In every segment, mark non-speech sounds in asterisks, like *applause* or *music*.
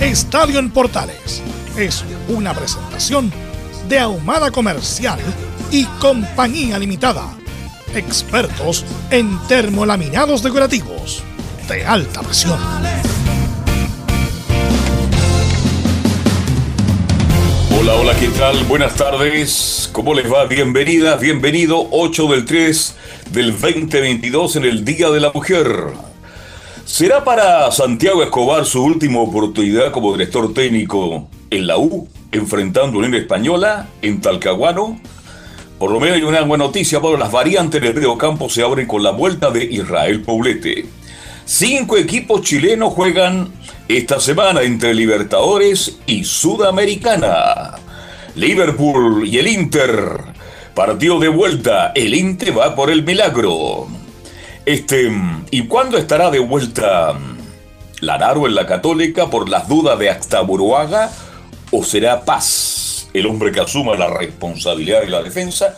Estadio en Portales es una presentación de Ahumada Comercial y Compañía Limitada. Expertos en termolaminados decorativos de alta presión. Hola, hola, ¿qué tal? Buenas tardes. ¿Cómo les va? Bienvenida, bienvenido. 8 del 3 del 2022 en el Día de la Mujer. ¿Será para Santiago Escobar su última oportunidad como director técnico en la U, enfrentando a Unión Española en Talcahuano? Por lo menos hay una buena noticia, para las variantes del Río Campo se abren con la vuelta de Israel Poblete. Cinco equipos chilenos juegan esta semana entre Libertadores y Sudamericana. Liverpool y el Inter. Partido de vuelta. El Inter va por el milagro. Este, ¿y cuándo estará de vuelta Lanaro en la Católica por las dudas de Buruaga? ¿O será Paz el hombre que asuma la responsabilidad de la defensa?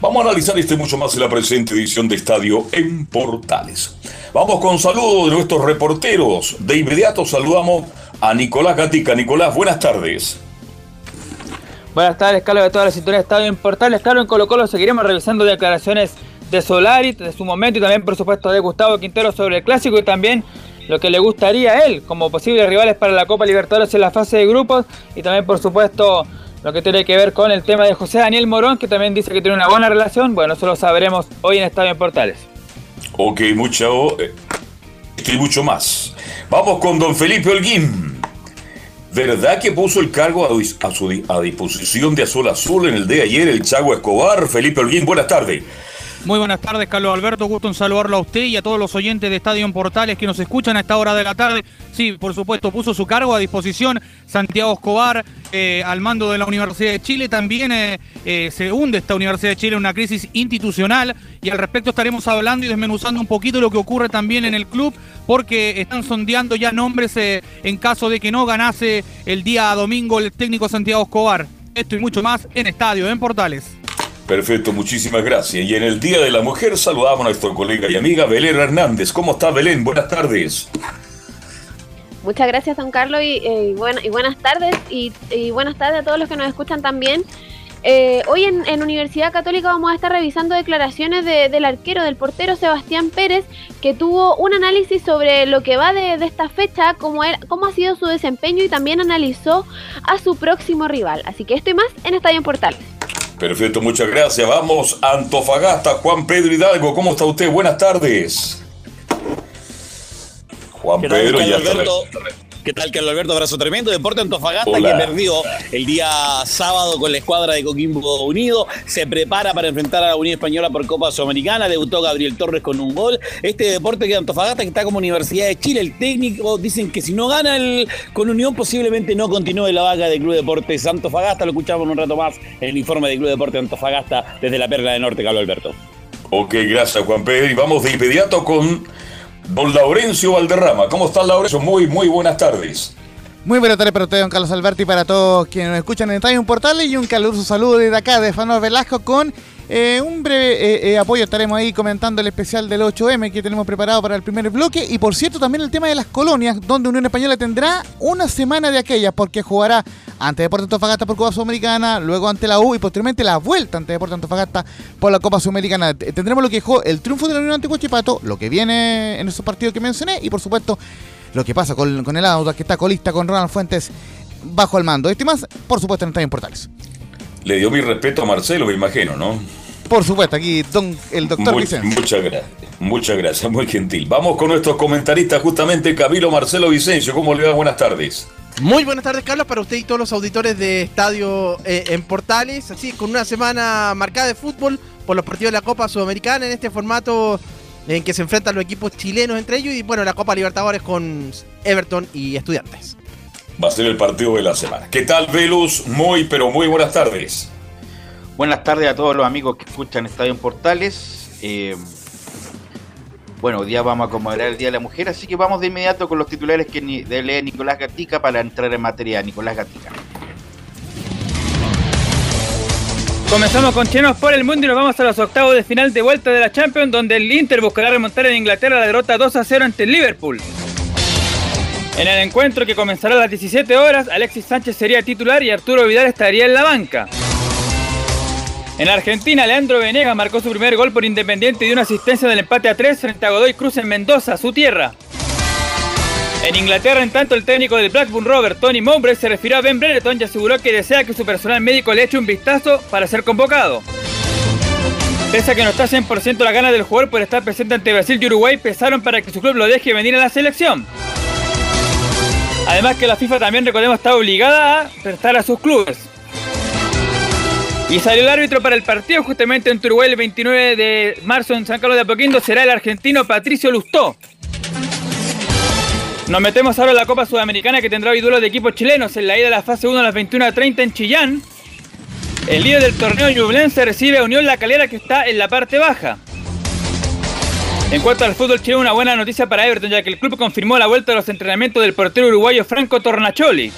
Vamos a analizar este mucho más en la presente edición de Estadio en Portales. Vamos con saludos de nuestros reporteros. De inmediato saludamos a Nicolás Gatica. Nicolás, buenas tardes. Buenas tardes, Carlos, de toda la sintonía de Estadio en Portales. Claro, en Colo Colo seguiremos revisando declaraciones de Solari, de su momento, y también por supuesto de Gustavo Quintero sobre el clásico y también lo que le gustaría a él como posibles rivales para la Copa Libertadores en la fase de grupos y también por supuesto lo que tiene que ver con el tema de José Daniel Morón, que también dice que tiene una buena relación. Bueno, eso lo sabremos hoy en Estadio en Portales. Ok, mucho, eh, y mucho más. Vamos con don Felipe Holguín. ¿Verdad que puso el cargo a, su, a disposición de Azul Azul en el de ayer el Chago Escobar? Felipe Holguín, buenas tardes. Muy buenas tardes, Carlos Alberto. Gusto en saludarlo a usted y a todos los oyentes de Estadio en Portales que nos escuchan a esta hora de la tarde. Sí, por supuesto, puso su cargo a disposición Santiago Escobar eh, al mando de la Universidad de Chile. También eh, eh, se hunde esta Universidad de Chile en una crisis institucional y al respecto estaremos hablando y desmenuzando un poquito lo que ocurre también en el club porque están sondeando ya nombres en caso de que no ganase el día domingo el técnico Santiago Escobar. Esto y mucho más en Estadio en Portales. Perfecto, muchísimas gracias. Y en el Día de la Mujer saludamos a nuestra colega y amiga Belén Hernández. ¿Cómo está Belén? Buenas tardes. Muchas gracias, don Carlos, y, eh, y buenas tardes, y, buenas tardes a todos los que nos escuchan también. Eh, hoy en, Universidad Católica vamos a estar revisando declaraciones del arquero, del portero Sebastián Pérez, que tuvo un análisis sobre lo que va de, esta fecha, cómo, cómo ha sido su desempeño y también analizó a su próximo rival. Así que esto y más en Estadio en Portales. Perfecto, muchas gracias. Vamos a Antofagasta. Juan Pedro Hidalgo, ¿cómo está usted? Buenas tardes. Juan Pedro, ya está. ¿Qué tal, Carlos Alberto? Abrazo tremendo. Deporte Antofagasta que perdió el día sábado con la escuadra de Coquimbo Unido. Se prepara para enfrentar a la Unión Española por Copa Sudamericana. Debutó Gabriel Torres con un gol. Este deporte que Antofagasta que está como Universidad de Chile. El técnico dicen que si no gana el, con Unión posiblemente no continúe la vaga del Club Deportes Antofagasta. Lo escuchamos un rato más en el informe del Club Deporte Antofagasta desde la Perla del Norte, Carlos Alberto. Ok, gracias Juan Pedro. Y vamos de inmediato con Don Laurencio Valderrama. ¿Cómo está Laurencio? Muy, muy buenas tardes. Muy buenas tardes para usted, don Carlos Alberti, para todos quienes nos escuchan en Estadio Portal y un caluroso saludo desde acá de Fanor Velasco con eh, un breve eh, eh, apoyo. Estaremos ahí comentando el especial del 8M que tenemos preparado para el primer bloque y por cierto también el tema de las colonias, donde Unión Española tendrá una semana de aquellas porque jugará ante Deportes Antofagasta por Copa Sudamericana, luego ante la U y posteriormente la vuelta ante Deportes Antofagasta por la Copa Sudamericana. Tendremos lo que dejó el triunfo de la Unión ante Huachipato, lo que viene en esos partidos que mencioné y por supuesto lo que pasa con, el auto, que está colista con Ronald Fuentes bajo el mando. Este más, por supuesto, en Estadio Portales. Le dio mi respeto a Marcelo, me imagino, ¿no? Por supuesto, aquí don, el doctor Vicente. Muchas gracias, muchas gracias, muy gentil. Vamos con nuestros comentaristas, justamente Camilo Marcelo Vicencio. ¿Cómo le va? Buenas tardes. Muy buenas tardes, Carlos, para usted y todos los auditores de Estadio eh, en Portales. Así, con una semana marcada de fútbol por los partidos de la Copa Sudamericana en este formato en que se enfrentan los equipos chilenos entre ellos y, bueno, la Copa Libertadores con Everton y Estudiantes va a ser el partido de la semana. ¿Qué tal, Velus? Muy, pero muy buenas tardes. Buenas tardes a todos los amigos que escuchan Estadio en Portales. Eh, bueno, hoy día vamos a acomodar el Día de la Mujer, así que vamos de inmediato con los titulares que lee Nicolás Gatica para entrar en materia. Nicolás Gatica. Comenzamos con chinos por el mundo y nos vamos a los octavos de final de vuelta de la Champions, donde el Inter buscará remontar en Inglaterra la derrota 2 a 0 ante el Liverpool. En el encuentro que comenzará a las 17 horas, Alexis Sánchez sería titular y Arturo Vidal estaría en la banca. En Argentina, Leandro Venegas marcó su primer gol por Independiente y dio una asistencia del empate a 3 frente a Godoy Cruz en Mendoza, su tierra. En Inglaterra, en tanto, el técnico del Blackburn Robert, Tony Mowbray, se refirió a Ben Brereton y aseguró que desea que su personal médico le eche un vistazo para ser convocado. Pese a que no está 100% la gana del jugador por estar presente ante Brasil y Uruguay, pesaron para que su club lo deje venir a la selección. Además que la FIFA también, recordemos, está obligada a prestar a sus clubes. Y salió el árbitro para el partido justamente en Uruguay el 29 de marzo en San Carlos de Apoquindo. Será el argentino Patricio Lustó. Nos metemos ahora en la Copa Sudamericana que tendrá hoy duelo de equipos chilenos en la ida de la fase 1 a las 21.30 en Chillán. El líder del torneo Ñublense recibe a Unión La Calera que está en la parte baja. En cuanto al fútbol chileno, una buena noticia para Everton, ya que el club confirmó la vuelta a los entrenamientos del portero uruguayo Franco Tornacholi.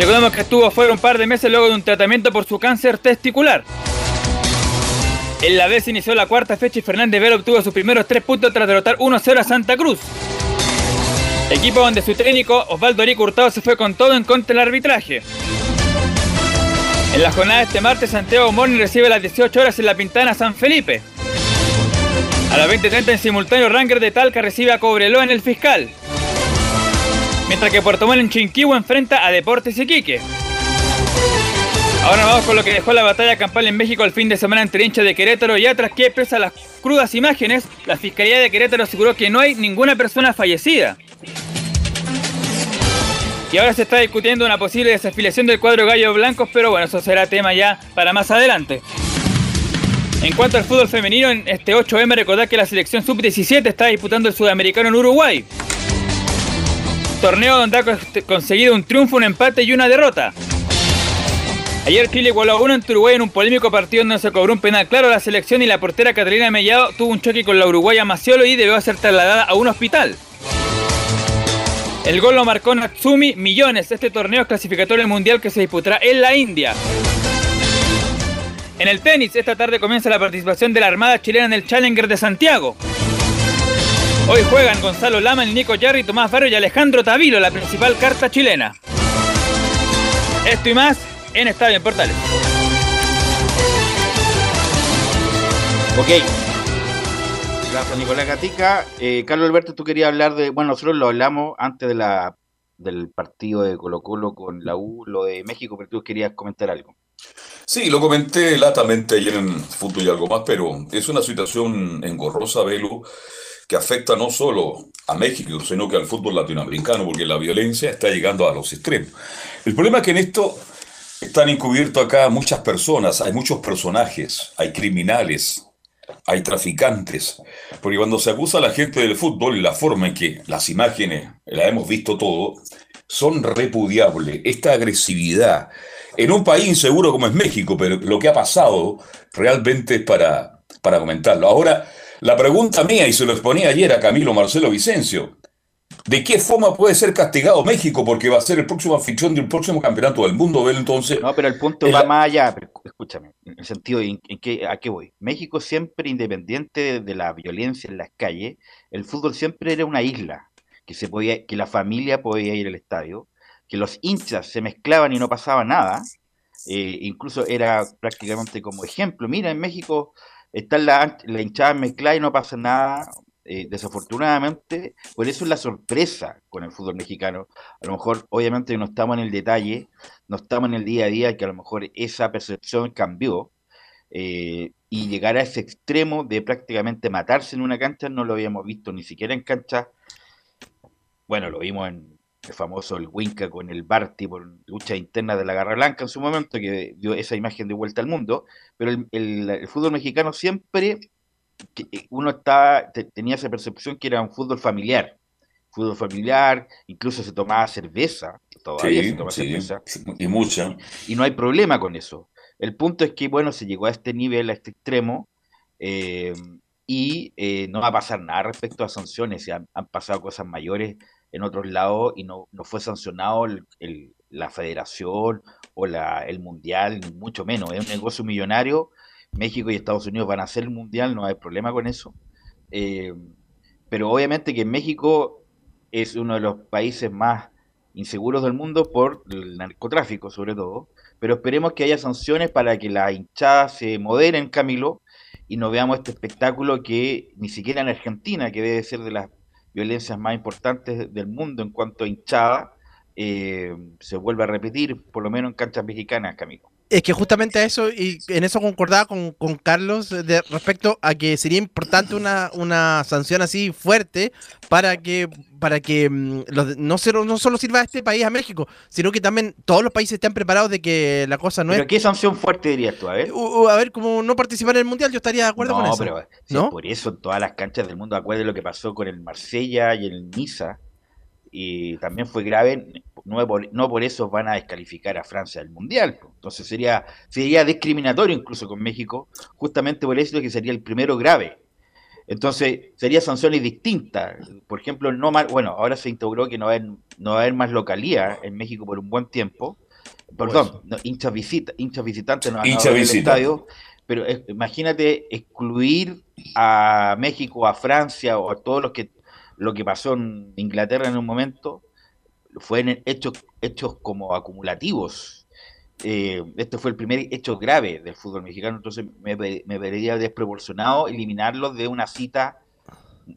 Recordemos que estuvo fuera un par de meses luego de un tratamiento por su cáncer testicular. En la vez inició la cuarta fecha y Fernández Vela obtuvo sus primeros tres puntos tras derrotar 1-0 a Santa Cruz. Equipo donde su técnico Osvaldo Rico Hurtado se fue con todo en contra del arbitraje. En la jornada de este martes, Santiago Morning recibe a las 18 horas en la Pintana San Felipe. A las 20.30 en simultáneo, Ranger de Talca recibe a Cobreloa en el fiscal. Mientras que Puerto Montt en enfrenta a Deportes Iquique. Ahora vamos con lo que dejó la batalla campal en México el fin de semana entre hinchas de Querétaro y atrás que pese a las crudas imágenes, la Fiscalía de Querétaro aseguró que no hay ninguna persona fallecida. Y ahora se está discutiendo una posible desafiliación del cuadro Gallo Blancos, pero bueno, eso será tema ya para más adelante. En cuanto al fútbol femenino, en este 8M recordar que la selección sub-17 está disputando el sudamericano en Uruguay. Torneo donde ha conseguido un triunfo, un empate y una derrota. Ayer Chile igualó a uno en Uruguay en un polémico partido donde se cobró un penal claro a la selección y la portera Catalina Mellado tuvo un choque con la uruguaya Maciolo y debió ser trasladada a un hospital. El gol lo marcó Natsumi Millones. Este torneo es clasificatorio mundial que se disputará en la India. En el tenis, esta tarde comienza la participación de la Armada chilena en el Challenger de Santiago. Hoy juegan Gonzalo Lama, Nico Jarry, Tomás Barrio y Alejandro Tavilo, la principal carta chilena. Esto y más en Estadio en Portales. Ok. Gracias, Nicolás Gatica. Eh, Carlos Alberto, tú querías hablar de. Bueno, nosotros lo hablamos antes de la, del partido de Colo-Colo con la U, lo de México, pero tú querías comentar algo. Sí, lo comenté latamente ayer en Fútbol y algo más, pero es una situación engorrosa, Velo, que afecta no solo a México, sino que al fútbol latinoamericano, porque la violencia está llegando a los extremos. El problema es que en esto están encubiertos acá muchas personas, hay muchos personajes, hay criminales, hay traficantes, porque cuando se acusa a la gente del fútbol, y la forma en que las imágenes, la hemos visto todo, son repudiables. Esta agresividad, en un país inseguro como es México, pero lo que ha pasado realmente es para, para comentarlo. Ahora, la pregunta mía, y se lo exponía ayer a Camilo Marcelo Vicencio, ¿de qué forma puede ser castigado México? Porque va a ser el próximo anfitrión del próximo campeonato del mundo, ¿ves? Entonces... No, pero el punto va más allá, escúchame, en el sentido de en qué, a qué voy. México siempre, independiente de la violencia en las calles, el fútbol siempre era una isla, que, se podía, que la familia podía ir al estadio, que los hinchas se mezclaban y no pasaba nada, eh, incluso era prácticamente como ejemplo, mira, en México está la, la hinchada mezclada y no pasa nada, Eh, desafortunadamente, por eso es la sorpresa con el fútbol mexicano. A lo mejor, obviamente, no estamos en el detalle, no estamos en el día a día, que a lo mejor esa percepción cambió. Eh, y llegar a ese extremo de prácticamente matarse en una cancha no lo habíamos visto ni siquiera en cancha. Bueno, lo vimos en el famoso el Winca con el Barty por lucha interna de la Garra Blanca en su momento, que dio esa imagen de vuelta al mundo. Pero el fútbol mexicano siempre eh, uno está, tenía esa percepción que era un fútbol familiar. Fútbol familiar, incluso se tomaba cerveza, todavía se toma cerveza. Y mucha. Y no hay problema con eso. El punto es que, bueno, se llegó a este nivel, a este extremo, eh, y eh, no va a pasar nada respecto a sanciones. Han, han, pasado cosas mayores en otros lados y no, no fue sancionado la federación o la, el mundial, mucho menos. Es un negocio millonario México y Estados Unidos van a hacer el mundial, no hay problema con eso. Eh, pero obviamente que México es uno de los países más inseguros del mundo por el narcotráfico, sobre todo. Pero esperemos que haya sanciones para que la hinchada se moderen, Camilo, y no veamos este espectáculo que ni siquiera en Argentina, que debe ser de las violencias más importantes del mundo en cuanto a hinchada, eh, se vuelve a repetir, por lo menos en canchas mexicanas, Camilo. Es que justamente a eso, y en eso concordaba con, con Carlos de respecto a que sería importante una, una sanción así fuerte para que para que mm, los, no, solo, no solo sirva a este país, a México, sino que también todos los países estén preparados de que la cosa no ¿Pero qué sanción fuerte dirías tú? A ver. a ver, como no participar en el Mundial, yo estaría de acuerdo con eso. Pero, ¿no? por eso en todas las canchas del mundo, acuérdate lo que pasó con el Marsella y el Niza, y también fue grave, no por, no por eso van a descalificar a Francia del Mundial. Entonces sería, sería discriminatorio incluso con México, justamente por eso que sería el primero grave. Entonces sería sanciones distintas. Por ejemplo, no más, bueno, ahora se instauró que no va a haber, no va a haber más localía en México por un buen tiempo. Perdón, no, hinchas, visita, hinchas visitantes no van a estadio. Pero imagínate excluir a México, a Francia o a todos los que lo que pasó en Inglaterra en un momento fue hechos, hechos como acumulativos. Eh, este fue el primer hecho grave del fútbol mexicano, entonces me, vería desproporcionado eliminarlos de una cita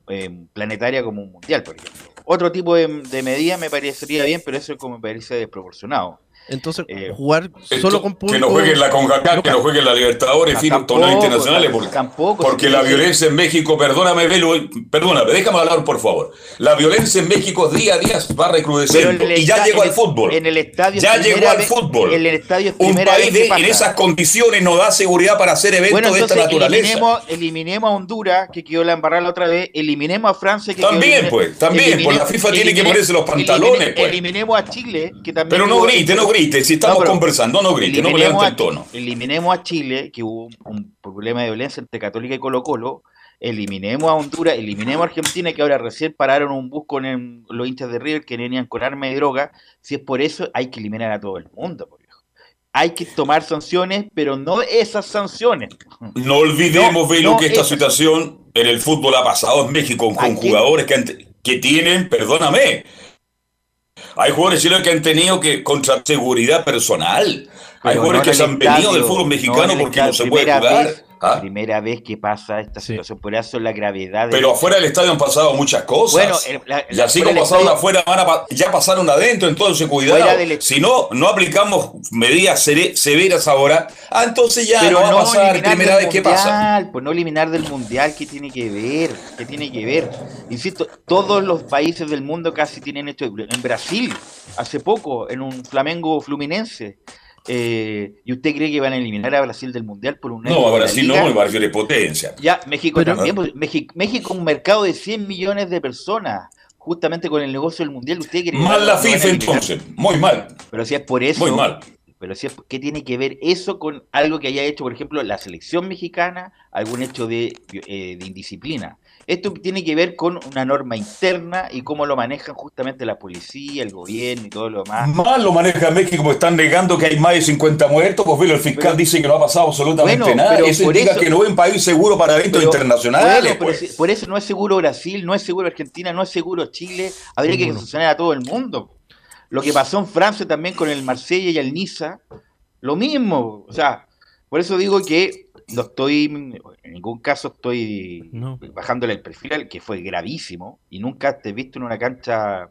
eh, planetaria como un mundial, por ejemplo. Otro tipo de, de medida me parecería bien, pero eso como me parece desproporcionado. Entonces, eh, jugar solo con puntos. Que no jueguen la CONCACAF, que no jueguen la Libertadores, en fin, torneos internacionales. Porque, tampoco, porque la violencia en México, perdóname, Velo, perdóname, déjame hablar por favor. La violencia en México día a día va recrudeciendo. Y ya llegó al fútbol. En el estadio. Ya llegó al fútbol. En el estadio Un país de, en esas condiciones no da seguridad para hacer eventos de esta naturaleza. Eliminemos, eliminemos, a Honduras, que quedó la embarrada la otra vez. Eliminemos a Francia, que También, pues, también. Pues la FIFA tiene que ponerse los pantalones. Pues. Eliminemos a Chile, que también. Pero no grite, no grite. Si estamos conversando, no grite, no el tono. Eliminemos a Chile, que hubo un, problema de violencia entre Católica y Colo Colo, eliminemos a Honduras, eliminemos a Argentina, que ahora recién pararon un bus con los hinchas de River que venían con armas y droga. Si es por eso, hay que eliminar a todo el mundo, Hay que tomar sanciones, pero no esas sanciones. No olvidemos, Velo, que esta situación en el fútbol ha pasado en México con, jugadores que, que tienen, perdóname, hay jugadores chilenos que han tenido que contra seguridad personal. Hay jugadores que se han venido del fútbol mexicano porque no se puede jugar. ¿Ah? Primera vez que pasa esta situación, por eso la gravedad. Pero afuera del estadio han pasado muchas cosas. Bueno, y así como pasaron afuera, ya pasaron adentro, entonces cuidado. Si no, no aplicamos medidas severas ahora, ah, entonces ya no va a pasar. Primera vez que pasa. Pues no eliminar del mundial, ¿qué tiene que ver? ¿Qué tiene que ver? Insisto, todos los países del mundo casi tienen esto. En Brasil, hace poco, en un Flamengo Fluminense eh, ¿Y usted cree que van a eliminar a Brasil del Mundial por un No, a Brasil no, Brasil es potencia. Ya, México también. Pues, México, México un mercado de 100 millones de personas, justamente con el negocio del Mundial. ¿Usted cree mal la FIFA entonces, muy mal. Pero si es por eso. Muy mal. Pero si es, ¿qué tiene que ver eso con algo que haya hecho, por ejemplo, la selección mexicana, algún hecho de, eh, de indisciplina? Esto tiene que ver con una norma interna y cómo lo manejan justamente la policía, el gobierno y todo lo demás. Más lo maneja México, porque están negando que hay más de 50 muertos, pues el fiscal dice que no ha pasado absolutamente nada. eso indica que no es un país seguro para eventos internacionales. Pues. por eso no es seguro Brasil, no es seguro Argentina, no es seguro Chile. Habría que sancionar a todo el mundo. Lo que pasó en Francia también con el Marsella y el Niza, lo mismo. O sea, por eso digo que no estoy, en ningún caso estoy bajándole el perfil al que fue gravísimo y nunca te he visto en una cancha,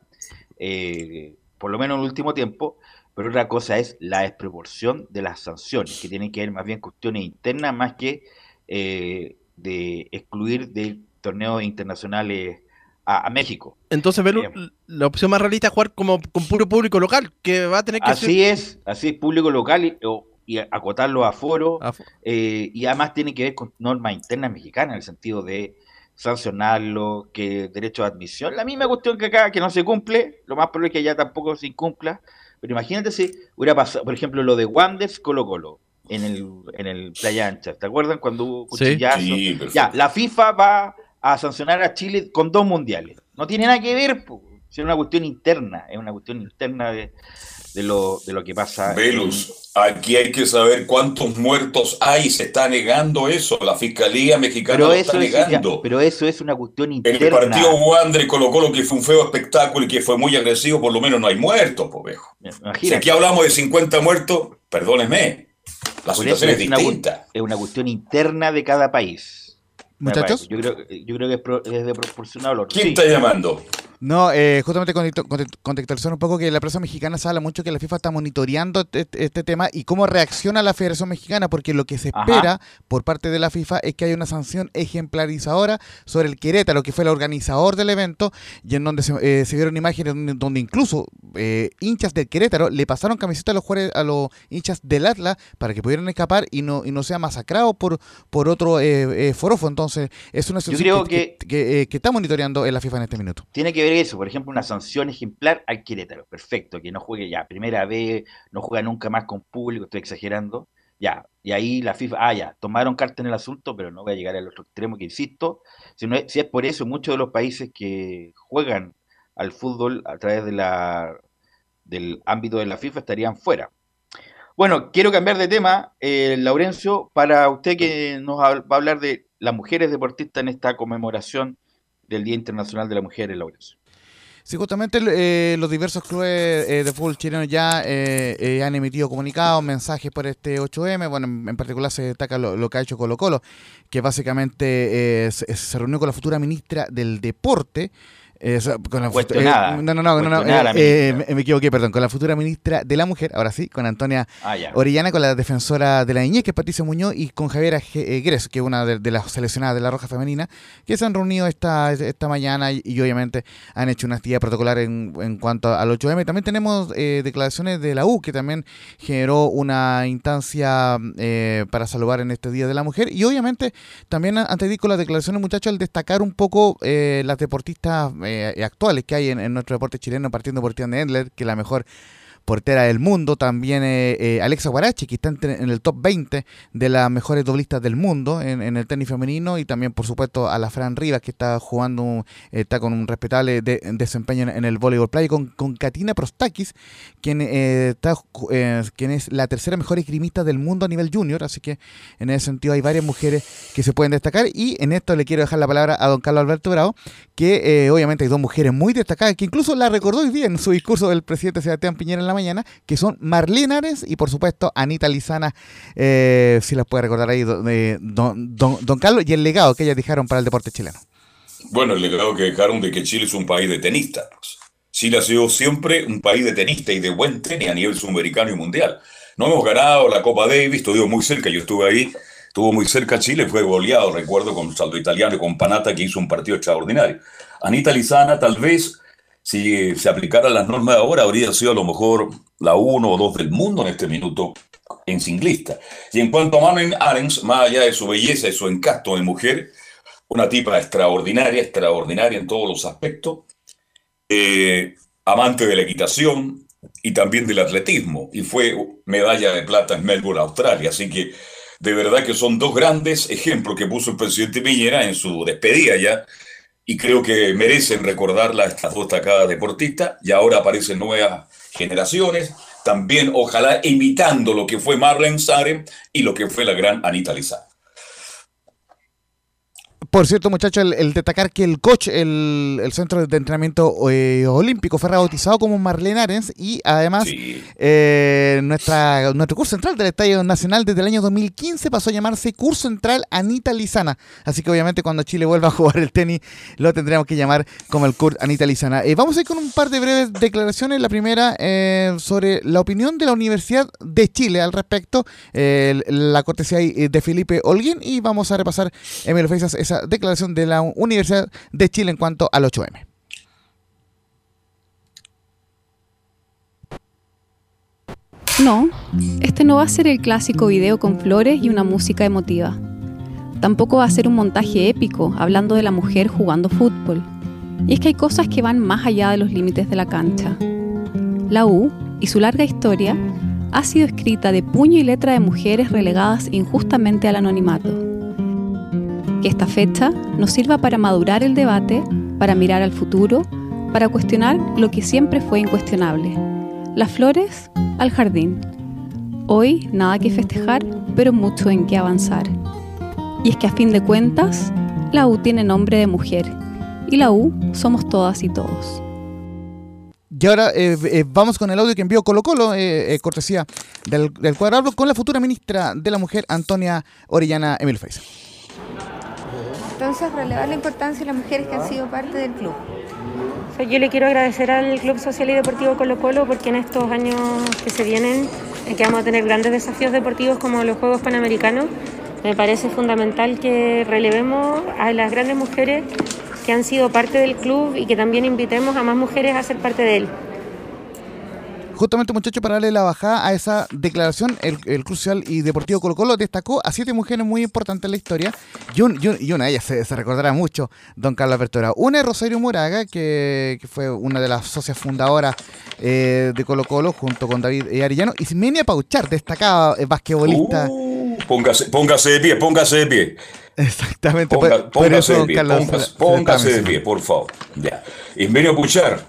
eh, por lo menos en el último tiempo, pero otra cosa es la desproporción de las sanciones, que tienen que ver más bien cuestiones internas más que eh, de excluir de torneos internacionales a, México. Entonces, ver la opción más realista es jugar como con puro público local, que va a tener que Así es, así es, público local y, y acotarlo a foro, eh, y además tiene que ver con normas internas mexicanas, en el sentido de sancionarlo, que derecho de admisión, la misma cuestión que acá, que no se cumple, lo más probable es que allá tampoco se incumpla, pero imagínate si hubiera pasado, por ejemplo, lo de Wanders Colo Colo en el, en el Playa Ancha, ¿te acuerdan cuando hubo cuchillazo? ya, la FIFA va a sancionar a Chile con dos mundiales, no tiene nada que ver, es una cuestión interna, es una cuestión interna de, de lo, de lo que pasa. Velus, aquí hay que saber cuántos muertos hay, se está negando eso, la Fiscalía Mexicana lo está negando. pero eso es una cuestión interna. En el partido Wander colocó lo que fue un feo espectáculo y que fue muy agresivo, por lo menos no hay muertos, pues viejo. Si aquí hablamos de 50 muertos, perdónenme, la situación es, distinta. es una cuestión interna de cada país. Muchachos. Yo creo, yo creo que es, de proporcional. ¿Quién está llamando? No, eh, justamente contextualizar un poco que la prensa mexicana se habla mucho que la FIFA está monitoreando este, este, tema y cómo reacciona la Federación Mexicana, porque lo que se espera por parte de la FIFA es que haya una sanción ejemplarizadora sobre el Querétaro, que fue el organizador del evento, y en donde se, eh, vieron imágenes donde, incluso eh, hinchas del Querétaro le pasaron camiseta a los jugadores, a los hinchas del Atlas para que pudieran escapar y no, y no sea masacrado por, por otro forofo. Entonces, es una situación que, que, que está monitoreando en la FIFA en este minuto. Tiene que ver eso, por ejemplo, una sanción ejemplar al Querétaro, perfecto, que no juegue ya primera vez, no juega nunca más con público, estoy exagerando, ya, y ahí la FIFA, ah, ya, tomaron carta en el asunto, pero no voy a llegar al otro extremo que insisto, si, no es, si es por eso, muchos de los países que juegan al fútbol a través de la, del ámbito de la FIFA estarían fuera. Bueno, quiero cambiar de tema, eh, Laurencio, para usted que nos va a hablar de las mujeres deportistas en esta conmemoración del Día Internacional de la Mujer, Laurencio. Sí, justamente eh, los diversos clubes eh, de fútbol chileno ya eh, han emitido comunicados, mensajes por este 8M. Bueno, en, particular se destaca lo, que ha hecho Colo Colo, que básicamente se reunió con la futura ministra del Deporte. Eh, con la eh, no, no, no, no, eh, me, equivoqué, perdón, con la futura ministra de la Mujer, ahora sí, con Antonia ah, Orellana, con la defensora de la niñez, que es Patricia Muñoz, y con Javiera Gres, que es una de, las seleccionadas de la Roja Femenina, que se han reunido esta, esta mañana y, obviamente han hecho una actividad protocolar en, en cuanto al 8M. También tenemos declaraciones de la U, que también generó una instancia para saludar en este Día de la Mujer, y obviamente también antes de con las declaraciones, muchachos, al destacar un poco las deportistas eh, actuales que hay en, nuestro deporte chileno, partiendo por Tian Endler, que la mejor portera del mundo, también eh, eh, Alexa Guarachi, que está en, el top 20 de las mejores doblistas del mundo en, el tenis femenino, y también, por supuesto, a la Fran Rivas, que está jugando, está con un respetable desempeño en, el voleibol play, con, con Katina Prostakis, quien, eh, está, quien es la tercera mejor esgrimista del mundo a nivel junior, así que en ese sentido hay varias mujeres que se pueden destacar, y en esto le quiero dejar la palabra a don Carlos Alberto Bravo, que obviamente hay dos mujeres muy destacadas, que incluso la recordó hoy día en su discurso del presidente Sebastián Piñera en la mañana, que son Marlene Ares y por supuesto Anita Lizana, eh, si las puede recordar ahí, don, don, Carlos, y el legado que ellas dejaron para el deporte chileno. Bueno, el legado que dejaron de que Chile es un país de tenistas. Chile ha sido siempre un país de tenistas y de buen tenis a nivel sudamericano y mundial. No hemos ganado la Copa Davis, estuvo muy cerca, yo estuve ahí, estuvo muy cerca Chile, fue goleado, recuerdo, con Saldo Italiano y con Panata, que hizo un partido extraordinario. Anita Lizana tal vez si se aplicaran las normas de ahora, habría sido a lo mejor la uno o dos del mundo en este minuto en singlista. Y en cuanto a Marlene Arens, más allá de su belleza y su encanto de mujer, una tipa extraordinaria, extraordinaria en todos los aspectos, eh, amante de la equitación y también del atletismo, y fue medalla de plata en Melbourne, Australia. Así que de verdad que son dos grandes ejemplos que puso el presidente Piñera en su despedida ya y creo que merecen recordarla estas dos destacadas deportistas y ahora aparecen nuevas generaciones, también ojalá imitando lo que fue Marlene Sare y lo que fue la gran Anita Lizana. Por cierto, muchachos, el, destacar que el coach, el, centro de entrenamiento eh, olímpico, fue rebautizado como Marlene Arens y además eh, nuestra, nuestro curso central del Estadio Nacional desde el año 2015 pasó a llamarse Curso Central Anita Lizana. Así que obviamente cuando Chile vuelva a jugar el tenis lo tendremos que llamar como el CUR Anita Lizana. Eh, vamos a ir con un par de breves declaraciones. La primera sobre la opinión de la Universidad de Chile al respecto, la cortesía de Felipe Holguín y vamos a repasar, Emilio Feizas, esa declaración de la Universidad de Chile en cuanto al 8M. No, este no va a ser el clásico video con flores y una música emotiva. Tampoco va a ser un montaje épico hablando de la mujer jugando fútbol. Y es que hay cosas que van más allá de los límites de la cancha. La U y su larga historia ha sido escrita de puño y letra de mujeres relegadas injustamente al anonimato que esta fecha nos sirva para madurar el debate, para mirar al futuro, para cuestionar lo que siempre fue incuestionable. Las flores al jardín. Hoy nada que festejar, pero mucho en que avanzar. Y es que a fin de cuentas, la U tiene nombre de mujer, y la U somos todas y todos. Y ahora eh, eh, vamos con el audio que envió Colo Colo, eh, cortesía del, del cuadrado, con la futura ministra de la Mujer, Antonia Orellana Emil Feiza. Entonces, relevar la importancia de las mujeres que han sido parte del club. yo le quiero agradecer al Club Social y Deportivo Colo Colo porque en estos años que se vienen, que vamos a tener grandes desafíos deportivos como los Juegos Panamericanos, me parece fundamental que relevemos a las grandes mujeres que han sido parte del club y que también invitemos a más mujeres a ser parte de él justamente muchacho para darle la bajada a esa declaración, el, crucial y deportivo Colo Colo destacó a siete mujeres muy importantes en la historia y, una de ellas se, recordará mucho, don Carlos Apertura. Una es Rosario Moraga, que, fue una de las socias fundadoras eh, de Colo Colo junto con David Arellano, y Simenia Pauchar, destacada eh, basquetbolista. Uh, póngase, póngase de pie, póngase de pie. Exactamente. póngase, de pie, póngase, de pie, por favor. Ya. Ismenio Puchar,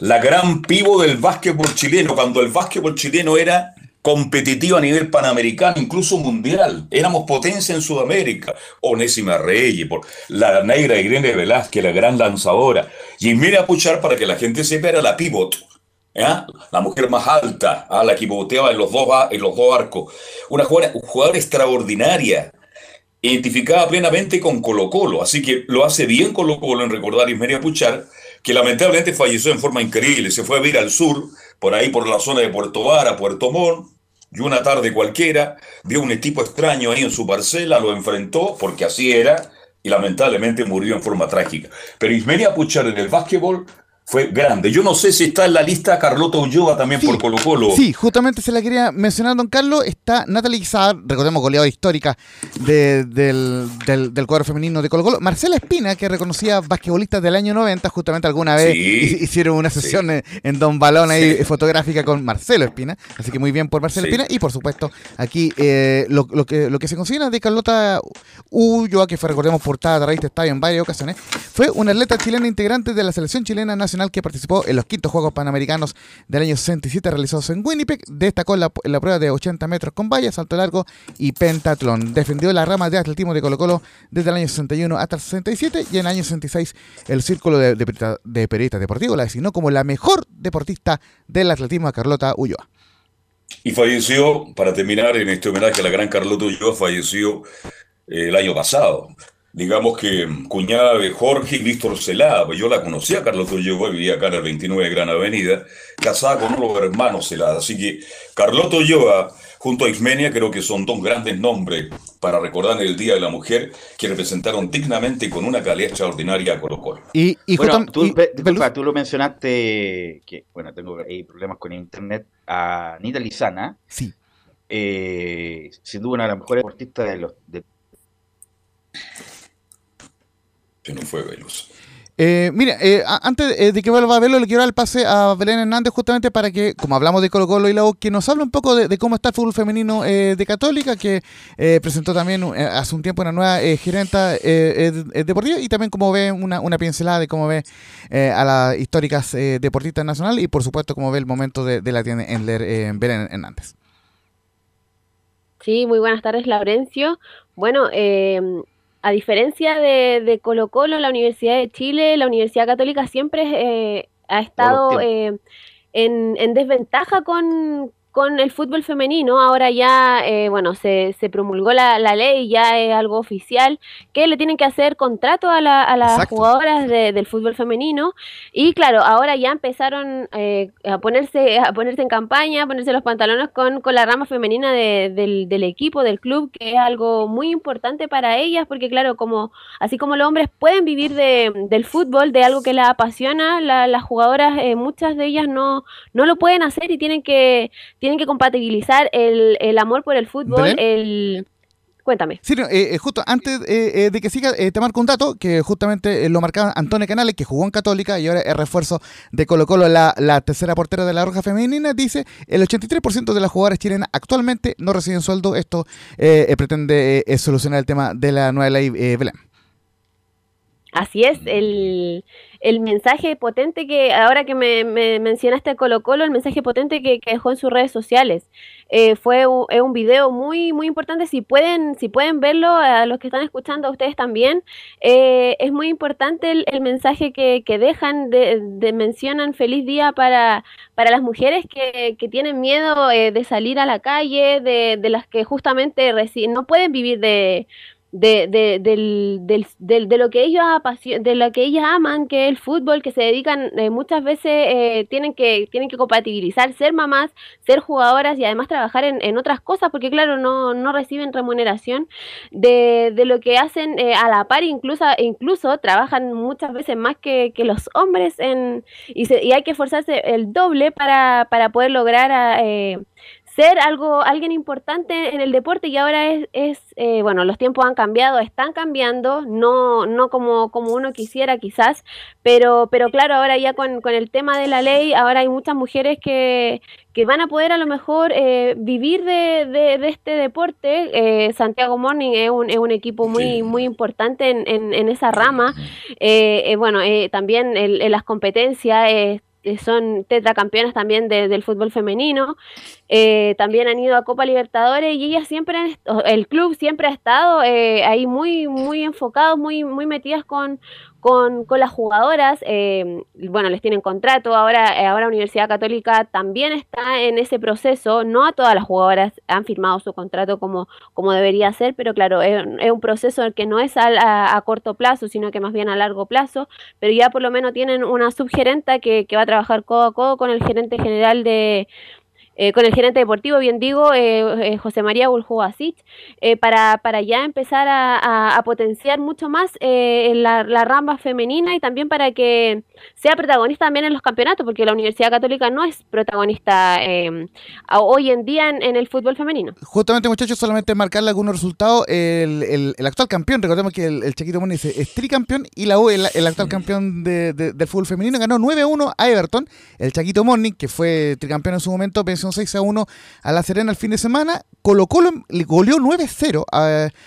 la gran pivo del básquetbol chileno, cuando el básquetbol chileno era competitivo a nivel panamericano, incluso mundial. Éramos potencia en Sudamérica. Onésima Reyes, por la negra Irene Velázquez, la gran lanzadora. Y mira Puchar, para que la gente sepa, era la pivot. La mujer más alta, a la que pivoteaba en los dos, en los dos arcos. Una jugadora, extraordinaria, identificada plenamente con Colo Colo. Así que lo hace bien Colo Colo en recordar a Ismeria Puchar, que lamentablemente falleció en forma increíble. Se fue a vivir al sur, por ahí por la zona de Puerto Vara, Puerto Montt, y una tarde cualquiera vio un tipo extraño ahí en su parcela, lo enfrentó, porque así era, y lamentablemente murió en forma trágica. Pero Ismeria Puchar en el básquetbol fue grande. Yo no sé si está en la lista Carlota Ulloa también por Colo Colo. Sí, justamente se la quería mencionar, don Carlos. Está Natalie Guizar, recordemos goleadora histórica del, del, cuadro femenino de Colo Colo. Marcela Espina, que reconocía basquetbolistas del año 90, justamente alguna vez hicieron una sesión en, Don Balón ahí fotográfica con Marcelo Espina. Así que muy bien por Marcela Espina. Y por supuesto, aquí eh, lo, que, lo que se considera de Carlota Ulloa, que fue, recordemos, portada de estadio en varias ocasiones, fue una atleta chilena integrante de la selección chilena nacional que participó en los quintos Juegos Panamericanos del año 67 realizados en Winnipeg. Destacó la, prueba de 80 metros con vallas, salto largo y pentatlón. Defendió la rama de atletismo de Colo Colo desde el año 61 hasta el 67 y en el año 66 el Círculo de, de, Periodistas Deportivos la designó como la mejor deportista del atletismo a Carlota Ulloa. Y falleció, para terminar en este homenaje a la gran Carlota Ulloa, falleció eh, el año pasado digamos que cuñada de Jorge y Víctor Celada, pues yo la conocía, Carlos Ulloa, vivía acá en el 29 de Gran Avenida, casada con uno de los hermanos Celada. Así que Carloto Ulloa, junto a Ismenia, creo que son dos grandes nombres para recordar el Día de la Mujer que representaron dignamente con una calidad extraordinaria a Colo Colo. Y, tú, tú lo mencionaste, que bueno, tengo ahí problemas con internet, a Nita Lizana. Sí. Eh, sin duda una de las mejores deportistas de los... De que no fue Velus. Eh, mira, eh, antes eh, de que vuelva a verlo, le quiero dar el pase a Belén Hernández justamente para que, como hablamos de Colo Colo y la que nos hable un poco de, cómo está el fútbol femenino de Católica, que presentó también hace un tiempo una nueva gerenta deportiva y también cómo ve una, pincelada de cómo ve a las históricas deportistas nacionales y por supuesto cómo ve el momento de, la tienda en leer Belén Hernández. Sí, muy buenas tardes, Laurencio. Bueno, a diferencia de, de, Colo Colo, la Universidad de Chile, la Universidad Católica siempre eh, ha estado eh, en, en, desventaja con, con el fútbol femenino. Ahora ya, eh, bueno, se, se promulgó la, la, ley, ya es algo oficial, que le tienen que hacer contrato a, la, a las jugadoras de, del fútbol femenino. Y claro, ahora ya empezaron eh, a, ponerse, a ponerse en campaña, a ponerse los pantalones con, con la rama femenina de, del, del, equipo, del club, que es algo muy importante para ellas, porque claro, como así como los hombres pueden vivir de, del fútbol, de algo que las apasiona, la, las jugadoras, eh, muchas de ellas no, no lo pueden hacer y tienen que tienen que compatibilizar el, el amor por el fútbol, el... Cuéntame. Sí, eh, eh, justo antes eh, eh de que siga, eh, te marco un dato que justamente lo marcaba Antonio Canales, que jugó en Católica y ahora es refuerzo de Colo Colo, la, la tercera portera de la Roja Femenina. Dice, el 83% de las jugadoras chilenas actualmente no reciben sueldo. Esto pretende solucionar el tema de la nueva ley Belén. Así es, el, el mensaje potente que, ahora que me, me mencionaste Colo Colo, el mensaje potente que, dejó en sus redes sociales. Eh, fue un, un, video muy, muy importante. Si pueden, si pueden verlo, a los que están escuchando, a ustedes también, eh, es muy importante el, el mensaje que, que dejan, de, de, mencionan feliz día para, para las mujeres que, que tienen miedo eh, de salir a la calle, de, de las que justamente no pueden vivir de de, de, del, del, del, de lo que ellos de lo que ellas aman, que es el fútbol, que se dedican eh, muchas veces eh, tienen que tienen que compatibilizar ser mamás, ser jugadoras y además trabajar en, en otras cosas, porque claro no, no reciben remuneración de, de lo que hacen eh, a la par, incluso incluso trabajan muchas veces más que, que los hombres en y, se, y hay que esforzarse el doble para, para poder lograr eh, ser algo, alguien importante en el deporte y ahora es, es eh, bueno, los tiempos han cambiado, están cambiando, no, no como, como uno quisiera quizás, pero, pero claro, ahora ya con, con el tema de la ley, ahora hay muchas mujeres que, que van a poder a lo mejor eh, vivir de, de, de, este deporte. Eh, Santiago Morning es un, es un equipo muy, sí. muy importante en, en, en esa rama. Eh, bueno, también en, en, las competencias son tetracampeonas también de, del fútbol femenino, eh, también han ido a Copa Libertadores y ellas siempre, han, el club siempre ha estado eh, ahí muy, muy enfocados, muy, muy metidas con, con, con las jugadoras, eh, bueno, les tienen contrato, ahora, eh, ahora Universidad Católica también está en ese proceso, no a todas las jugadoras han firmado su contrato como, como debería ser, pero claro, es, es un proceso que no es a, a, a, corto plazo, sino que más bien a largo plazo, pero ya por lo menos tienen una subgerenta que, que va a trabajar codo a codo con el gerente general de eh, con el gerente deportivo, bien digo, eh, eh, José María Buljubasic, para, para ya empezar a, a, a potenciar mucho más la, la, rama femenina y también para que sea protagonista también en los campeonatos, porque la Universidad Católica no es protagonista hoy en día en, en, el fútbol femenino. Justamente, muchachos, solamente marcarle algunos resultados. El, el, el actual campeón, recordemos que el, el Chiquito Moni es tricampeón y la U, el, el actual campeón de, de, del fútbol femenino, ganó 9-1 a Everton. El Chaquito Morning, que fue tricampeón en su momento, pensó 6 a 1 a La Serena el fin de semana. Colo Colo le goleó 9-0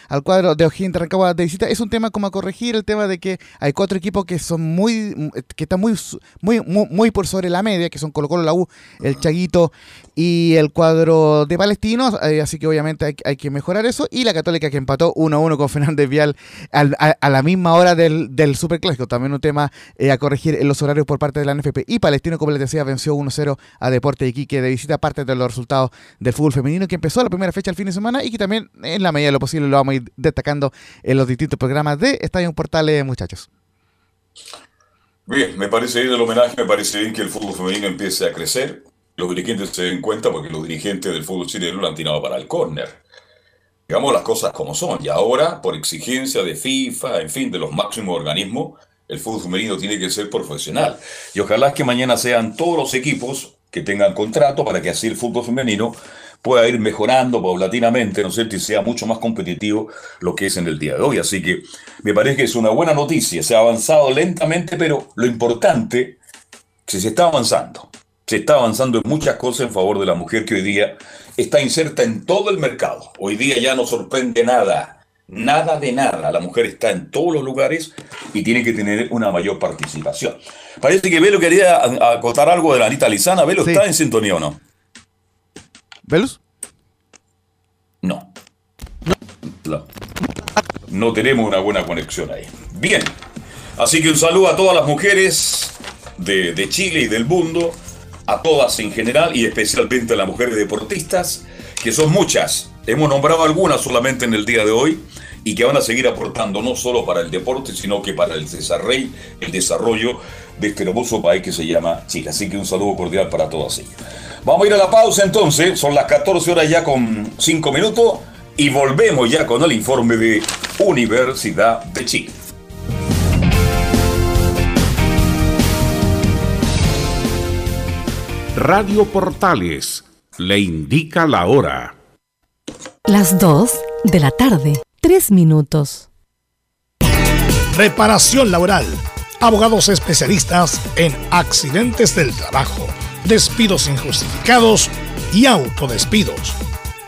al cuadro de O'Higgins de Rancagua de visita. Es un tema como a corregir, el tema de que hay cuatro equipos que son muy, que están muy, muy, muy, muy por sobre la media, que son Colo Colo, la U, el Chaguito y el cuadro de Palestinos, eh, así que obviamente hay, hay, que mejorar eso. Y la Católica que empató 1-1 con Fernández Vial al, a, a, la misma hora del, del Superclásico. También un tema eh, a corregir en los horarios por parte de la NFP. Y Palestino, como les decía, venció 1-0 a Deporte de Iquique de visita, parte de los resultados del fútbol femenino que empezó la primera fecha el fin de semana y que también en la medida de lo posible lo vamos a ir destacando en los distintos programas de Estadio Portales, muchachos. Bien, me parece bien el homenaje, me parece bien que el fútbol femenino empiece a crecer. Los dirigentes se den cuenta porque los dirigentes del fútbol chileno lo han tirado para el córner. Digamos las cosas como son. Y ahora, por exigencia de FIFA, en fin, de los máximos organismos, el fútbol femenino tiene que ser profesional. Y ojalá que mañana sean todos los equipos que tengan contrato para que así el fútbol femenino pueda ir mejorando paulatinamente, ¿no es cierto? Y sea mucho más competitivo lo que es en el día de hoy. Así que me parece que es una buena noticia. Se ha avanzado lentamente, pero lo importante es que se está avanzando. Se está avanzando en muchas cosas en favor de la mujer que hoy día está inserta en todo el mercado. Hoy día ya no sorprende nada. Nada de nada. La mujer está en todos los lugares y tiene que tener una mayor participación. Parece que Velo quería acotar algo de la Anita Lizana. ¿Velo sí. está en sintonía o no? ¿Velus? No. No. no tenemos una buena conexión ahí. Bien, así que un saludo a todas las mujeres de, de Chile y del mundo, a todas en general y especialmente a las mujeres deportistas, que son muchas. Hemos nombrado algunas solamente en el día de hoy y que van a seguir aportando no solo para el deporte, sino que para el desarrollo, el desarrollo de este hermoso país que se llama Chile. Así que un saludo cordial para todas ellas. Vamos a ir a la pausa entonces, son las 14 horas ya con 5 minutos y volvemos ya con el informe de Universidad de Chile. Radio Portales le indica la hora. Las 2 de la tarde, 3 minutos. Reparación laboral. Abogados especialistas en accidentes del trabajo, despidos injustificados y autodespidos.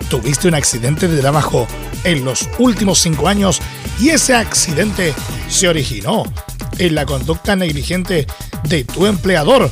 ¿Tuviste un accidente de trabajo en los últimos cinco años y ese accidente se originó en la conducta negligente de tu empleador?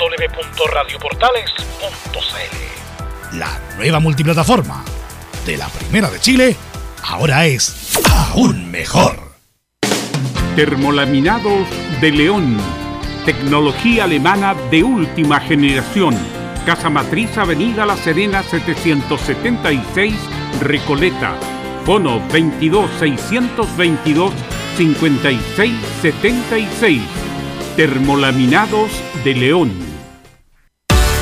www.radioportales.cl La nueva multiplataforma de la Primera de Chile ahora es aún mejor. Termolaminados de León. Tecnología alemana de última generación. Casa Matriz Avenida La Serena 776 Recoleta. Fono 22 622 5676. Termolaminados de León.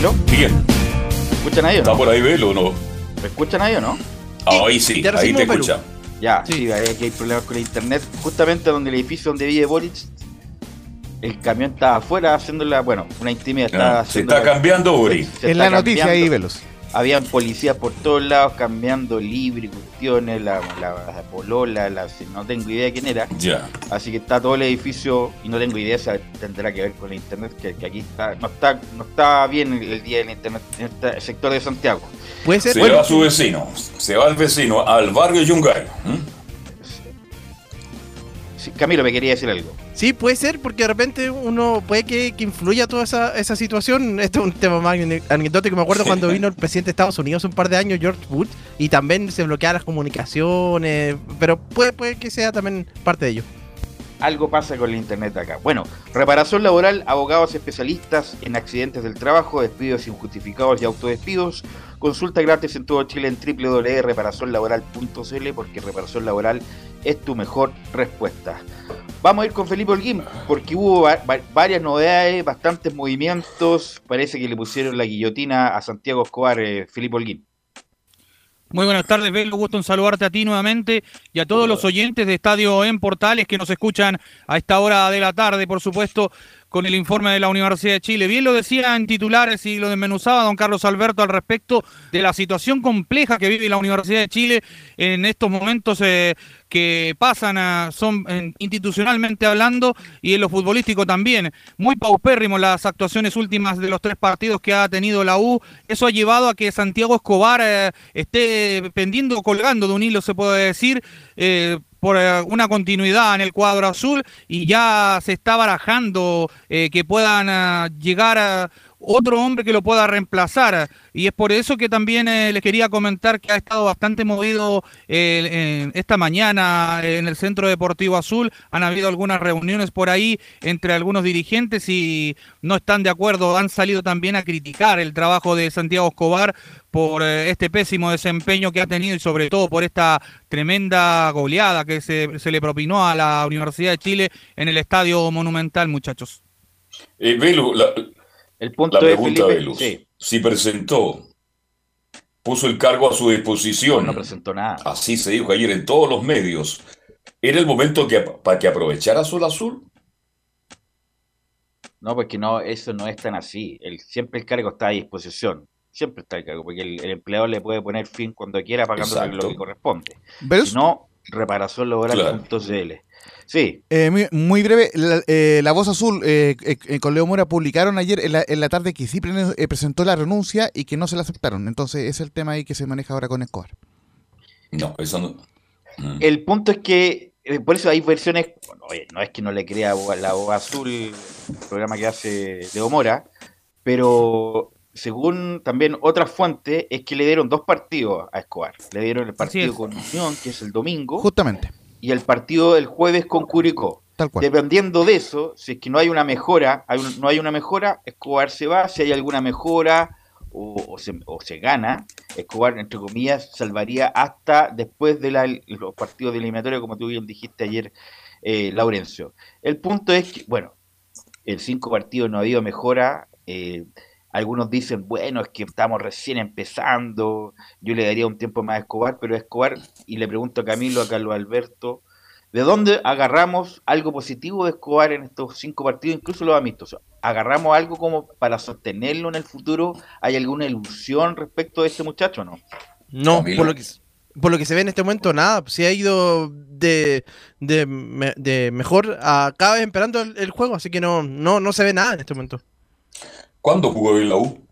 ¿Camilo? Bien. ¿Me escuchan ahí o ¿Está por ahí Velo o no? ¿Me escuchan ahí o no? Ah, ahí sí, te ahí te escucha. Ya, sí, hay problemas con el internet. Justamente donde el edificio donde vive Boric, el camión estaba afuera haciendo la, bueno, una intimidad. Estaba Ah, se está cambiando, se En la noticia cambiando. ahí, Velos. Habían policías por todos lados cambiando libre y cuestiones, la, la, la polola, la, no tengo idea de quién era. Ya. Así que está todo el edificio y no tengo idea si tendrá que ver con el internet, que, que aquí está, no está, no está bien el, el día del internet en este sector de Santiago. Puede ser. Se bueno, va su vecino. Se va el vecino al barrio Yungay. ¿Mm? Camilo, me quería decir algo. Sí, puede ser, porque de repente uno puede que, que influya toda esa, esa situación. *laughs* Esto es un tema más ane- anecdótico. Me acuerdo cuando *laughs* vino el presidente de Estados Unidos un par de años, George Bush, y también se bloqueaban las comunicaciones. Pero puede, puede que sea también parte de ello. Algo pasa con el internet acá. Bueno, reparación laboral, abogados especialistas en accidentes del trabajo, despidos injustificados y autodespidos. Consulta gratis en todo Chile en www.reparacionlaboral.cl porque reparación laboral es tu mejor respuesta. Vamos a ir con Felipe Holguín porque hubo va- va- varias novedades, bastantes movimientos. Parece que le pusieron la guillotina a Santiago Escobar, eh, Felipe Holguín. Muy buenas tardes, Belo. Gusto en saludarte a ti nuevamente y a todos los oyentes de Estadio en Portales que nos escuchan a esta hora de la tarde, por supuesto, con el informe de la Universidad de Chile. Bien lo decía en titulares y lo desmenuzaba don Carlos Alberto al respecto de la situación compleja que vive la Universidad de Chile en estos momentos eh, que pasan, son en- institucionalmente hablando y en lo futbolístico también. Muy paupérrimo las actuaciones últimas de los tres partidos que ha tenido la U. Eso ha llevado a que Santiago Escobar eh, esté pendiendo, colgando de un hilo, se puede decir. Eh, por eh, una continuidad en el cuadro azul y ya se está barajando eh, que puedan ah, llegar a otro hombre que lo pueda reemplazar. Y es por eso que también eh, les quería comentar que ha estado bastante movido eh, esta mañana en el Centro Deportivo Azul. Han habido algunas reuniones por ahí entre algunos dirigentes y no están de acuerdo. Han salido también a criticar el trabajo de Santiago Escobar por eh, este pésimo desempeño que ha tenido y sobre todo por esta tremenda goleada que se, le propinó a la Universidad de Chile en el Estadio Monumental, muchachos. Eh, la, El punto la de pregunta, Felipe, Velus. sí. Si presentó, puso el cargo a su disposición. No presentó nada. Así se dijo ayer en todos los medios. ¿Era el momento que, para que aprovechara Sol Azul? No, porque no, eso no es tan así. El, siempre el cargo está a disposición. Siempre está el cargo, porque el, el empleador le puede poner fin cuando quiera Exacto. lo que corresponde. ¿Ves? Si no, reparacionlaboral.cl. Sí, Eh, muy, muy breve, la, eh, La Voz Azul eh, eh, con Leo Mora publicaron ayer en la, en la tarde que sí pre- eh, presentó la renuncia y que no se la aceptaron. Entonces, ese es el tema ahí que se maneja ahora con Escobar. No, eso no. Mm. el punto es que, eh, por eso hay versiones, bueno, oye, no es que no le crea la voz azul, el programa que hace Leo Mora, pero según también otras fuentes, es que le dieron dos partidos a Escobar. Le dieron el partido con Unión, que es el domingo, Justamente, y el partido el jueves con Curicó. tal cual. Dependiendo de eso, si es que no hay una mejora, hay un- no hay una mejora, Escobar se va, si hay alguna mejora o, o se, o se gana, Escobar, entre comillas, salvaría hasta después de la- los partidos de eliminatoria, como tú bien dijiste ayer, eh, Laurencio. El punto es que, bueno, en cinco partidos no ha habido mejora. eh, algunos dicen, bueno, es que estamos recién empezando, yo le daría un tiempo más a Escobar, pero Escobar, y le pregunto a Camilo, a Carlos Alberto, ¿de dónde agarramos algo positivo de Escobar en estos cinco partidos, incluso los amistosos? ¿Agarramos algo como para sostenerlo en el futuro? ¿Hay alguna ilusión respecto de este muchacho o no? No, Camilo. por lo, que, por lo que se ve en este momento, nada. Se ha ido de, de, de mejor a cada vez esperando el, el juego, así que no, no, no se ve nada en este momento. ¿Cuándo jugó bien la U?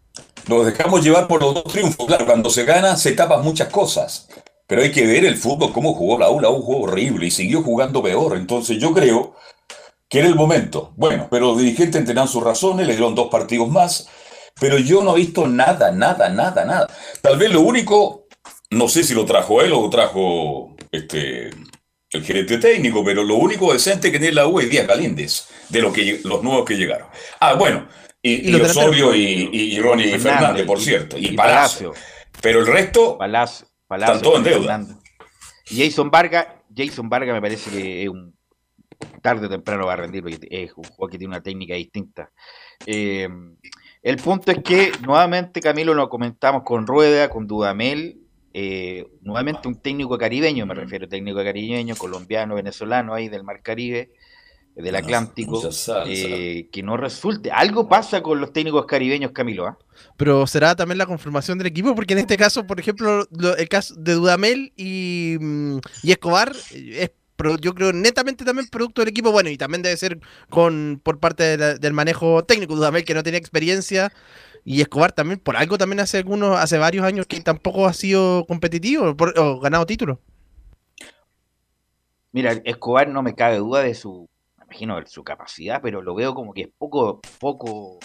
Nos dejamos llevar por los dos triunfos. Claro, cuando se gana se tapan muchas cosas. Pero hay que ver el fútbol, cómo jugó la U. La U jugó horrible y siguió jugando peor. Entonces yo creo que era el momento. Bueno, pero los dirigentes tendrán sus razones, le dieron dos partidos más. Pero yo no he visto nada, nada, nada, nada. Tal vez lo único, no sé si lo trajo él o lo trajo este, el gerente técnico, pero lo único decente que tiene la U es Díaz Galíndez, de lo que, los nuevos que llegaron. Ah, bueno, y, Y y los Osorio y, y Ronnie Fernández, Fernández, por cierto, y, Palacio. Pero el resto, Palacio, Palacio Están todos en deuda. Fernández. Y Jason Vargas, Jason Vargas me parece que es un tarde o temprano va a rendir porque es un jugador que tiene una técnica distinta. Eh, el punto es que nuevamente Camilo lo comentamos con Rueda, con Dudamel, eh, nuevamente un técnico caribeño, me refiero técnico caribeño, colombiano, venezolano ahí del Mar Caribe, del Mucha- Atlántico, eh, que no resulte. Algo pasa con los técnicos caribeños, Camilo, ¿ah? Pero será también la conformación del equipo, porque en este caso, por ejemplo, lo- el caso de Dudamel y, mm, y Escobar eh, es, pro- yo creo, netamente también producto del equipo. Bueno, y también debe ser con por parte de la- del manejo técnico. Dudamel que no tenía experiencia. Y Escobar también, por algo también hace algunos, hace varios años que tampoco ha sido competitivo por- o ganado títulos. Mira, Escobar no me cabe duda de su, imagino, su capacidad, pero lo veo como que es poco, poco,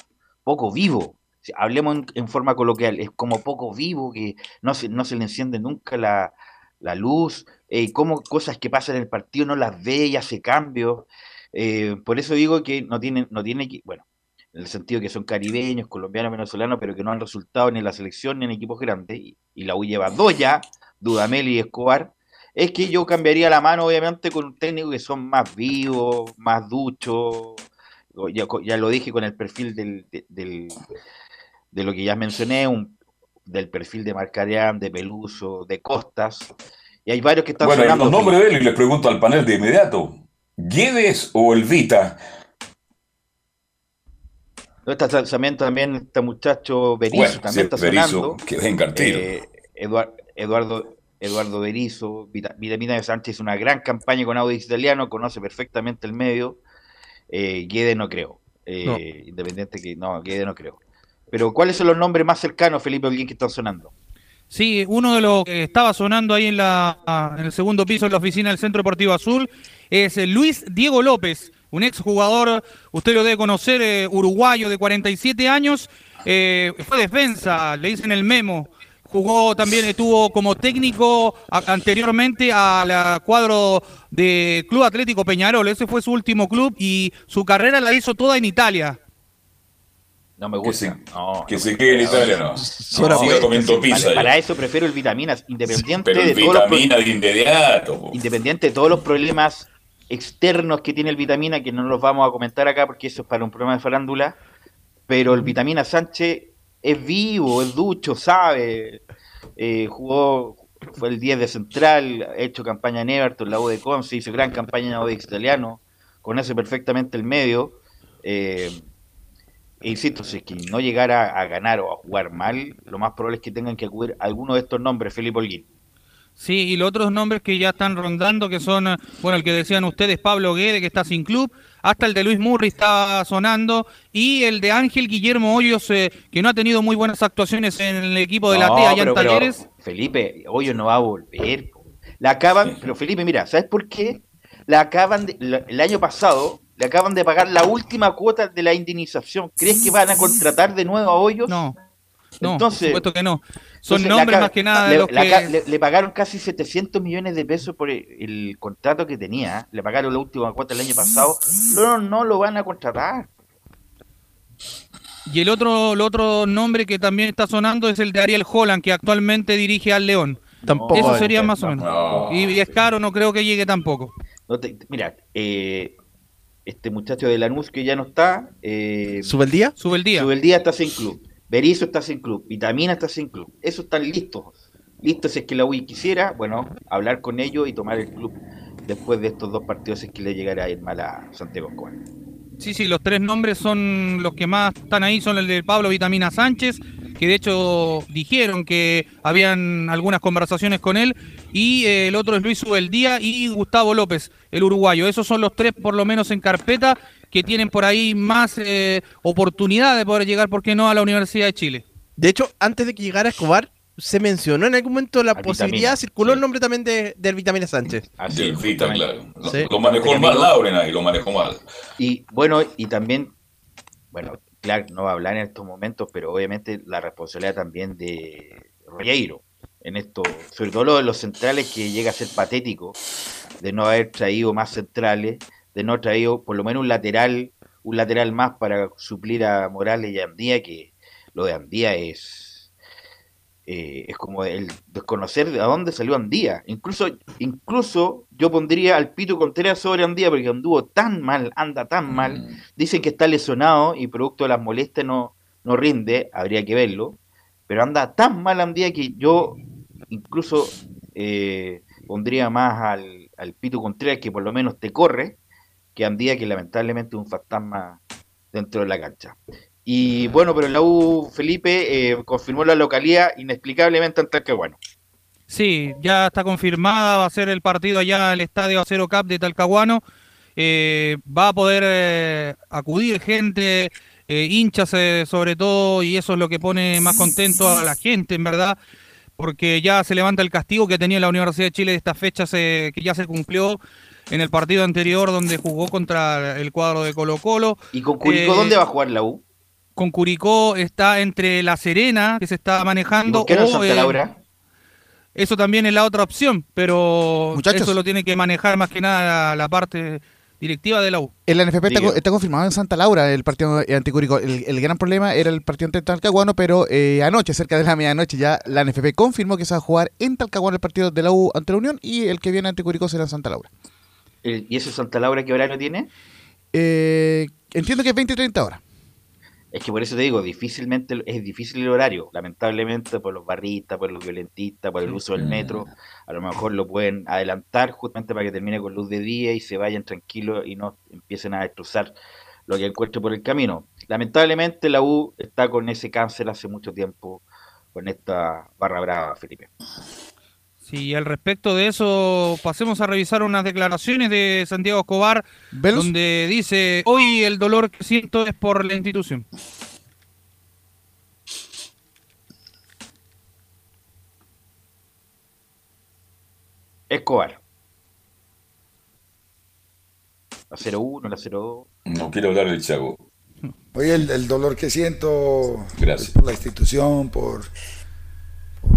poco vivo. Hablemos en, en forma coloquial, es como poco vivo, que no se, no se le enciende nunca la, la luz, eh, cómo cosas que pasan en el partido no las ve y hace cambios. Eh, por eso digo que no tiene, no tiene que, bueno, en el sentido que son caribeños, colombianos, venezolanos, pero que no han resultado ni en la selección ni en equipos grandes, y, y la U lleva dos ya, Dudamel y Escobar, es que yo cambiaría la mano, obviamente, con un técnico que son más vivos, más duchos, ya, ya lo dije con el perfil del, de, del, de lo que ya mencioné, un, del perfil de Marcarián, de Peluso, de Costas, y hay varios que están bueno, sonando. los nombres de él y les pregunto al panel de inmediato, ¿Guedes o el Vita? No, está, también, también este muchacho Berizzo Bueno, también sí, está Berizzo, sonando. que venga al tiro. Eh, Eduard- Eduardo, Eduardo Berizzo, Vita- Vitamina de Sánchez hizo una gran campaña con Audix Italiano, conoce perfectamente el medio. Eh, Guede no creo. Eh, No. Independiente que no, Guede no creo. Pero ¿cuáles son los nombres más cercanos, Felipe Holguín, que están sonando? Sí, uno de los que estaba sonando ahí en, la, en el segundo piso de la oficina del Centro Deportivo Azul es eh, Luis Diego López, un exjugador, usted lo debe conocer, eh, uruguayo de 47 años, eh, fue defensa, le dicen el memo, jugó también, estuvo como técnico a- anteriormente al cuadro de Club Atlético Peñarol, ese fue su último club y su carrera la hizo toda en Italia. No me Que gusta. se, No, que no se quede en. Italia, no. Comiendo Para, pizza. para ya. eso prefiero el vitaminas, independiente Pero el de todos los vitamina de inmediato. po. independiente de todos los problemas externos que tiene el vitamina, que no los vamos a comentar acá porque eso es para un programa de farándula, pero el vitamina Sánchez es vivo, es ducho, sabe, eh, jugó, fue el 10 de central, ha hecho campaña en Everton, la U de Conce, hizo gran campaña en Audix Italiano, conoce perfectamente el medio, eh, e insisto, si es que no llegara a ganar o a jugar mal, lo más probable es que tengan que acudir alguno de estos nombres, Felipe Holguín. Sí, y los otros nombres que ya están rondando, que son, eh, bueno, el que decían ustedes, Pablo Guede, que está sin club, hasta el de Luis Murri está sonando, y el de Ángel Guillermo Hoyos, eh, que no ha tenido muy buenas actuaciones en el equipo de la TEA allá pero- en pero, Talleres. Felipe, Hoyo no va a volver. La acaban, pero Felipe, mira, ¿sabes por qué? La acaban de- la- el año pasado le acaban de pagar la última cuota de la indemnización. ¿Crees que van a contratar de nuevo a Hoyos? No, no, Entonces- por supuesto que no. Son Entonces, nombres más que nada de le, los que... le- le pagaron casi 700 millones de pesos por el, el contrato que tenía. ¿eh? Le pagaron la última cuota el año pasado. No, no lo van a contratar. Y el otro, el otro nombre que también está sonando es el de Ariel Holland, que actualmente dirige al León. Tampoco. Eso sería más o menos. No. Y, y es caro, no creo que llegue tampoco. No te- mira, eh, este muchacho de Lanús que ya no está, eh, ¿Sube el día? Sube el día. Subeldía está sin club, Berizzo está sin club, Vitamina está sin club. Esos están listos. Listos si es que la UI quisiera, bueno, hablar con ellos y tomar el club después de estos dos partidos si es que le llegara a ir mal a Santiago Escobar. Sí, sí, los tres nombres son los que más están ahí, son el de Pablo Vitamina Sánchez, que de hecho dijeron que habían algunas conversaciones con él, y eh, el otro es Luis Ubeldía y Gustavo López, el uruguayo. Esos son los tres, por lo menos en carpeta, que tienen por ahí más eh, oportunidad de poder llegar, ¿por qué no?, a la Universidad de Chile. De hecho, antes de que llegara Escobar, se mencionó en algún momento la Al posibilidad, Vitamina, circuló sí. el nombre también de, del Vitamina Sánchez. Así, Del Vita, justamente. claro. Lo, Sí. lo manejó mal Lauren ahí, lo manejó mal. Y bueno, y también, bueno, claro, no va a hablar en estos momentos, pero obviamente la responsabilidad también de Rieiro en esto, sobre todo lo de los centrales que llega a ser patético, de no haber traído más centrales, de no traído por lo menos un lateral, un lateral más para suplir a Morales y a Andía, que lo de Andía es eh, es como el desconocer de dónde salió Andía. Incluso, incluso yo pondría al Pito Contreras sobre Andía porque anduvo tan mal, anda tan mal. Mm. Dicen que está lesionado y producto de las molestias no, no rinde, habría que verlo. Pero anda tan mal Andía que yo incluso eh, pondría más al, al Pito Contreras que por lo menos te corre que Andía que lamentablemente un fantasma dentro de la cancha. Y bueno, pero la U Felipe eh, confirmó la localidad inexplicablemente ante bueno. Sí, ya está confirmada, va a ser el partido allá en el Estadio Acero Cap de Talcahuano. Eh, va a poder eh, acudir gente, hinchas sobre todo, y eso es lo que pone más contento a la gente, en verdad, porque ya se levanta el castigo que tenía la Universidad de Chile de estas fechas que ya se cumplió. En el partido anterior donde jugó contra el cuadro de Colo Colo. ¿Y con Curicó Eh, dónde va a jugar la U? Con Curicó está entre La Serena, que se está manejando. ¿Por qué no en o, Santa eh, Laura? Eso también es la otra opción, pero Muchachos. eso lo tiene que manejar más que nada la, la parte directiva de la U. El NFP está, está confirmado en Santa Laura el partido anticúrico. El, el gran problema era el partido ante Talcahuano, pero eh, anoche, cerca de la medianoche, ya la NFP confirmó que se va a jugar en Talcahuano el partido de la U ante la Unión y el que viene ante Curicó será en Santa Laura. El- ¿Y ese Santa Laura qué horario tiene? Eh, entiendo que es 20 y 30 horas. Es que por eso te digo, difícilmente es difícil el horario, lamentablemente por los barristas, por los violentistas, por el uso del metro, a lo mejor lo pueden adelantar justamente para que termine con luz de día y se vayan tranquilos y no empiecen a destrozar lo que encuentren por el camino. Lamentablemente la U está con ese cáncer hace mucho tiempo, con esta barra brava, Felipe. Sí, y al respecto de eso, pasemos a revisar unas declaraciones de Santiago Escobar, ¿Velos? donde dice, hoy el dolor que siento es por la institución. Escobar. La 01, la 02. No quiero hablar del Chago. Hoy el, el dolor que siento Gracias. es por la institución, por, por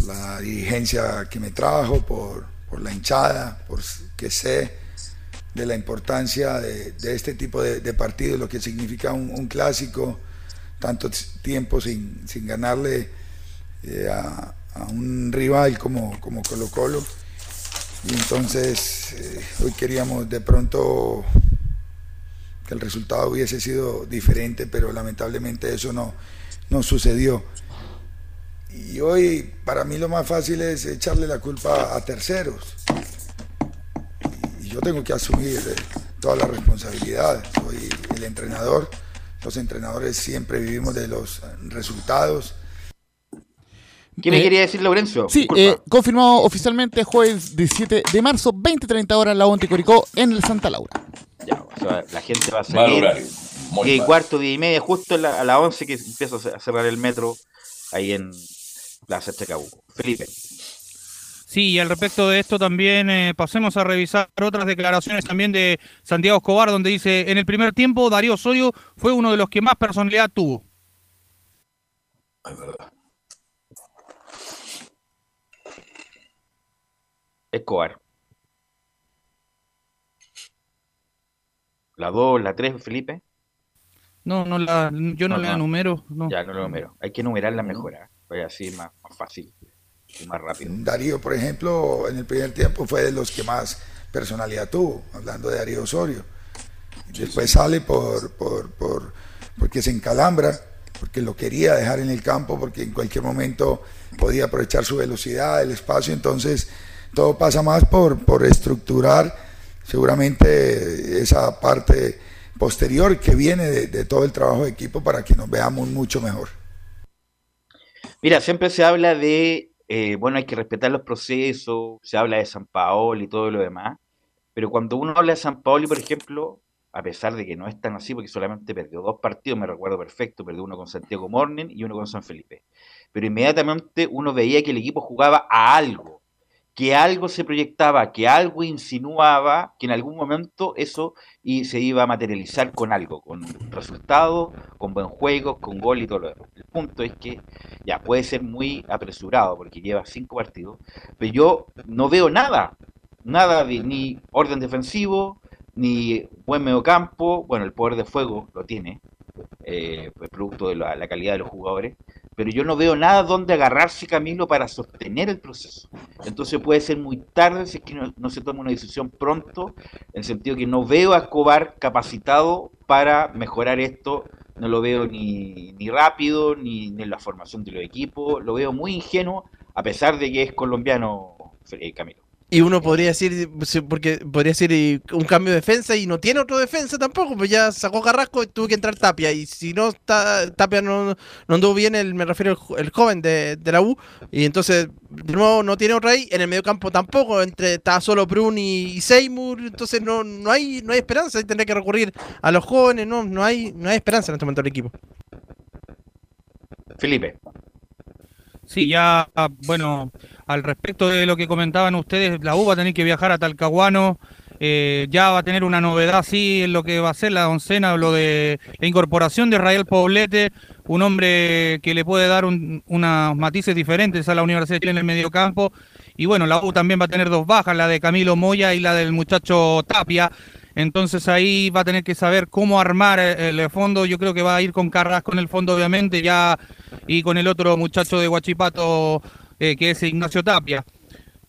la dirigencia que me trajo, por, por la hinchada, por que sé de la importancia de, este tipo de, de partidos, lo que significa un, clásico, tanto tiempo sin, sin ganarle eh, a, a un rival como, como Colo Colo. Y entonces eh, hoy queríamos de pronto que el resultado hubiese sido diferente, pero lamentablemente eso no, no sucedió. Y hoy para mí lo más fácil es echarle la culpa a terceros. Y yo tengo que asumir eh, toda la responsabilidad. Soy el entrenador. Los entrenadores siempre vivimos de los resultados. ¿Qué me Eh, quería decir Laurencio? Sí, eh, confirmado oficialmente jueves 17 de marzo, 20-30 horas, la U ante Curicó en el Santa Laura. Ya, o sea, la gente va a salir. horario. Muy 10 y cuarto, 10 y media, justo a, la- a las 11 que empieza a cerrar el metro ahí en Plaza Chacabuco. Felipe. Sí, y al respecto de esto también eh, pasemos a revisar otras declaraciones también de Santiago Escobar, donde dice, en el primer tiempo Darío Osorio fue uno de los que más personalidad tuvo. Es verdad. Escobar. La 2, la 3, Felipe. No, no la, yo no, No, le no. número. No. Ya, no lo numero. Hay que numerarla mejor. Pues así más, más fácil y más rápido. Darío, por ejemplo, en el primer tiempo fue de los que más personalidad tuvo, hablando de Darío Osorio. Después sale por, por, por, porque se encalambra, porque lo quería dejar en el campo, porque en cualquier momento podía aprovechar su velocidad, el espacio, entonces todo pasa más por, por estructurar seguramente esa parte posterior que viene de, de todo el trabajo de equipo para que nos veamos mucho mejor. Mira, siempre se habla de, eh, bueno, hay que respetar los procesos, se habla de San Paolo y todo lo demás, pero cuando uno habla de San Paolo, por ejemplo, a pesar de que no es tan así, porque solamente perdió dos partidos, me recuerdo perfecto, perdió uno con Santiago Morning y uno con San Felipe, pero inmediatamente uno veía que el equipo jugaba a algo, que algo se proyectaba, que algo insinuaba, que en algún momento eso y se iba a materializar con algo, con resultados, con buen juego, con gol y todo lo demás. El punto es que ya puede ser muy apresurado porque lleva cinco partidos, pero yo no veo nada, nada de ni orden defensivo, ni buen mediocampo, bueno, el poder de fuego lo tiene, eh, pues, producto de la calidad de los jugadores, pero yo no veo nada donde agarrarse Camilo para sostener el proceso. Entonces puede ser muy tarde si es que no, se toma una decisión pronto, en el sentido que no veo a Escobar capacitado para mejorar esto, no lo veo ni, ni rápido, ni, ni en la formación de los equipos, lo veo muy ingenuo, a pesar de que es colombiano, eh, Camilo. Y uno podría decir, porque podría decir un cambio de defensa y no tiene otro defensa tampoco, pues ya sacó Carrasco y tuvo que entrar Tapia. Y si no, Tapia no, no anduvo bien, el, me refiero el joven de, de la U. Y entonces, de nuevo, no tiene otro ahí. En el medio campo tampoco, entre está solo Brun y, Seymour. Entonces, no, no, hay, no hay esperanza. Ahí tendrá que recurrir a los jóvenes. No, no, hay, no hay esperanza en este momento del equipo. Felipe. Sí, ya, bueno, al respecto de lo que comentaban ustedes, la U va a tener que viajar a Talcahuano eh, ya va a tener una novedad, sí, en lo que va a ser la oncena, lo de la incorporación de Rael Poblete, un hombre que le puede dar unos matices diferentes a la Universidad de Chile en el medio campo. Y bueno, la U también va a tener dos bajas, la de Camilo Moya y la del muchacho Tapia. Entonces ahí va a tener que saber cómo armar eh, el fondo. Yo creo que va a ir con Carrasco en el fondo, obviamente, ya y con el otro muchacho de Guachipato, eh, que es Ignacio Tapia.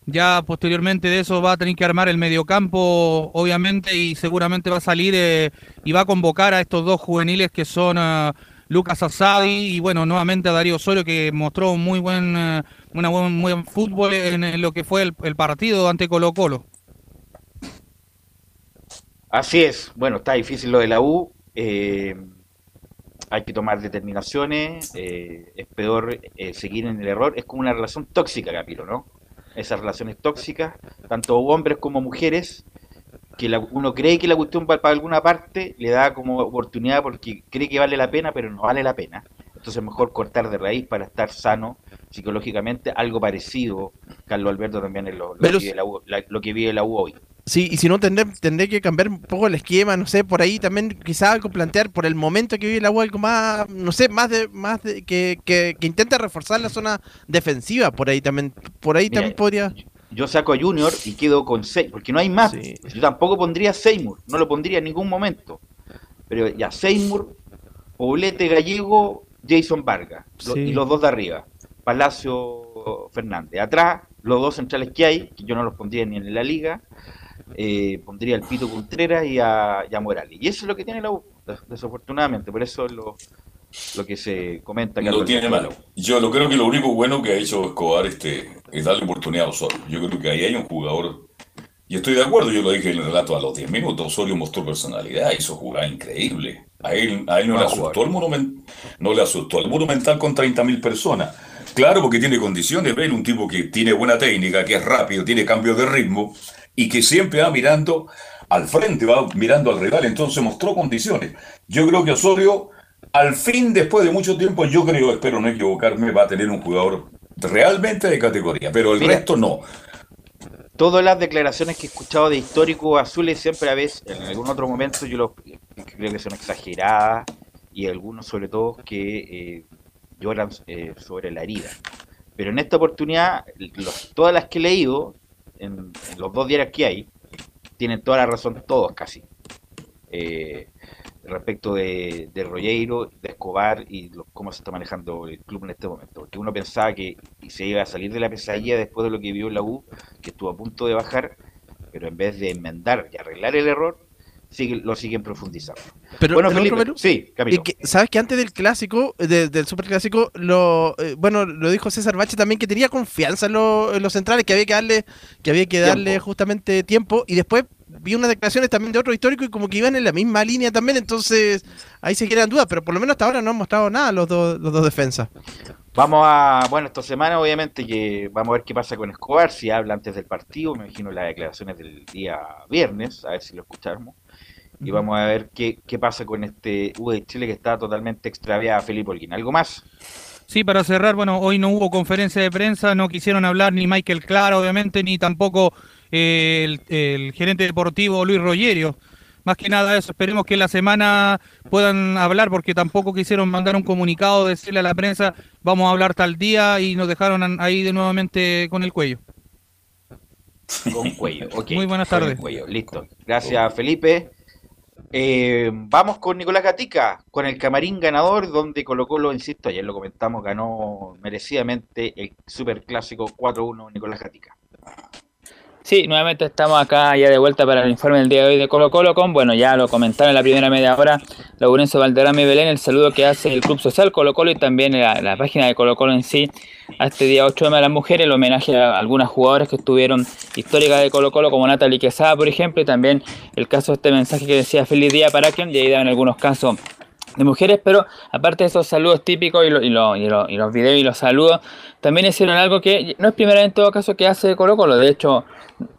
Ya posteriormente de eso va a tener que armar el mediocampo, obviamente, y seguramente va a salir eh, y va a convocar a estos dos juveniles que son Lucas Asadi y bueno, nuevamente a Darío Osorio que mostró un muy buen, una buen, fútbol en, lo que fue el, el partido ante Colo Colo. Así es, bueno, está difícil lo de la U, eh, hay que tomar determinaciones, eh, es peor eh, seguir en el error, es como una relación tóxica, Capiro, ¿no? Esas relaciones tóxicas, tanto hombres como mujeres, que uno cree que la cuestión va para alguna parte, le da como oportunidad porque cree que vale la pena, pero no vale la pena. Entonces es mejor cortar de raíz para estar sano psicológicamente, algo parecido, Carlos Alberto también es lo, lo que vive la U hoy. Sí, y si no, tendré, tendré que cambiar un poco el esquema, no sé, por ahí también quizás algo plantear por el momento que vive la algo más, no sé, más de más de, que, que, que intente reforzar la zona defensiva, por ahí también, por ahí también podría... Yo saco a Junior y quedo con Seymour, porque no hay más. Yo tampoco pondría Seymour, no lo pondría en ningún momento. Pero ya, Seymour, Poblete Gallego, Jason Vargas, y los dos de arriba, Palacio Fernández. Atrás, los dos centrales que hay, que yo no los pondría ni en la liga, eh, pondría al Pito Contreras y a, Morales. Y eso es lo que tiene la U, desafortunadamente, por eso es lo, lo que se comenta. Que no tiene malo. Yo lo creo que lo único bueno que ha hecho Escobar este, es darle oportunidad a Osorio. Yo creo que ahí hay un jugador, y estoy de acuerdo, yo lo dije en el relato a los 10 minutos, Osorio mostró personalidad, hizo jugar increíble. A él, a él no, le asustó el monumental, no le asustó el monumental con 30.000 personas. Claro, porque tiene condiciones, ven un tipo que tiene buena técnica, que es rápido, tiene cambio de ritmo, y que siempre va mirando al frente, va mirando al rival, entonces mostró condiciones. Yo creo que Osorio, al fin, después de mucho tiempo, yo creo, espero no equivocarme, va a tener un jugador realmente de categoría, pero el resto no. Todas las declaraciones que he escuchado de histórico azules siempre a veces, en algún otro momento, yo creo que son exageradas y algunos sobre todo que eh, lloran eh, sobre la herida. Pero en esta oportunidad, todas las que he leído, en, los dos diarios que hay, tienen toda la razón, todos casi. Eh, respecto de, de de Escobar y cómo se está manejando el club en este momento. Porque uno pensaba que se iba a salir de la pesadilla después de lo que vio la U, que estuvo a punto de bajar, pero en vez de enmendar y arreglar el error, lo siguen profundizando. Pero, bueno, sí, ¿Sabes que antes del clásico, del superclásico, lo, eh, bueno, lo dijo César Bache también que tenía confianza en, los centrales, que había que darle, que había que darle justamente tiempo, y después vi unas declaraciones también de otro histórico y como que iban en la misma línea también, entonces ahí se quedan dudas, pero por lo menos hasta ahora no han mostrado nada los dos, los dos defensas. Vamos a, bueno, esta semana obviamente que vamos a ver qué pasa con Escobar, si habla antes del partido, me imagino las declaraciones del día viernes, a ver si lo escuchamos y vamos a ver qué, pasa con este U de Chile que está totalmente extraviada, Felipe Olguín. ¿Algo más? Sí, para cerrar, bueno, hoy no hubo conferencia de prensa, no quisieron hablar ni Michael Clara, obviamente, ni tampoco eh, el, gerente deportivo Luis Rogerio. Más que nada eso, esperemos que la semana puedan hablar porque tampoco quisieron mandar un comunicado, decirle a la prensa, vamos a hablar tal día y nos dejaron ahí de nuevamente con el cuello. Con cuello, ok. Muy buenas tardes. Listo. Gracias, Felipe. Eh, vamos con Nicolás Gatica, con el camarín ganador, donde Colo Colo, insisto, ayer lo comentamos, ganó merecidamente el superclásico 4-1 Nicolás Gatica. Sí, nuevamente estamos acá ya de vuelta para el informe del día de hoy de Colo Colo con, bueno, ya lo comentaron en la primera media hora, Laurencio Valderrama y Belén, el saludo que hace el Club Social Colo Colo y también la, página de Colo Colo en sí, a este día 8 de las mujeres, el homenaje a algunas jugadoras que estuvieron históricas de Colo Colo, como Natalie Quesada, por ejemplo, y también el caso de este mensaje que decía Feliz Día para quien, y ahí en algunos casos de mujeres, pero aparte de esos saludos típicos y, y, y los videos y los saludos, también hicieron algo que no es primera en todo caso que hace Colo Colo, de hecho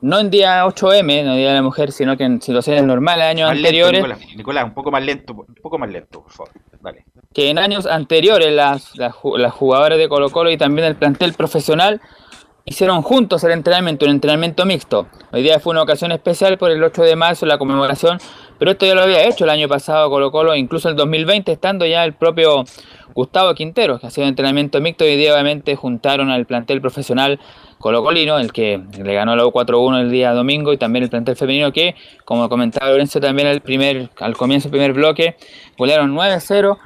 no en día 8M, no día de la mujer, sino que en situaciones normales, años anteriores. Nicolás, un poco más lento, un poco más lento, por favor. Dale. Que en años anteriores las, las, jugadoras de Colo Colo y también el plantel profesional hicieron juntos el entrenamiento, un entrenamiento mixto. Hoy día fue una ocasión especial por el 8 de marzo, la conmemoración, pero esto ya lo había hecho el año pasado Colo Colo, incluso el 2020, estando ya el propio Gustavo Quintero, que ha sido entrenamiento mixto, y día obviamente juntaron al plantel profesional Colo Colino, el que le ganó la U4-1 el día domingo, y también el plantel femenino que, como comentaba Lorenzo también al, primer, al comienzo del primer bloque, golearon 9-0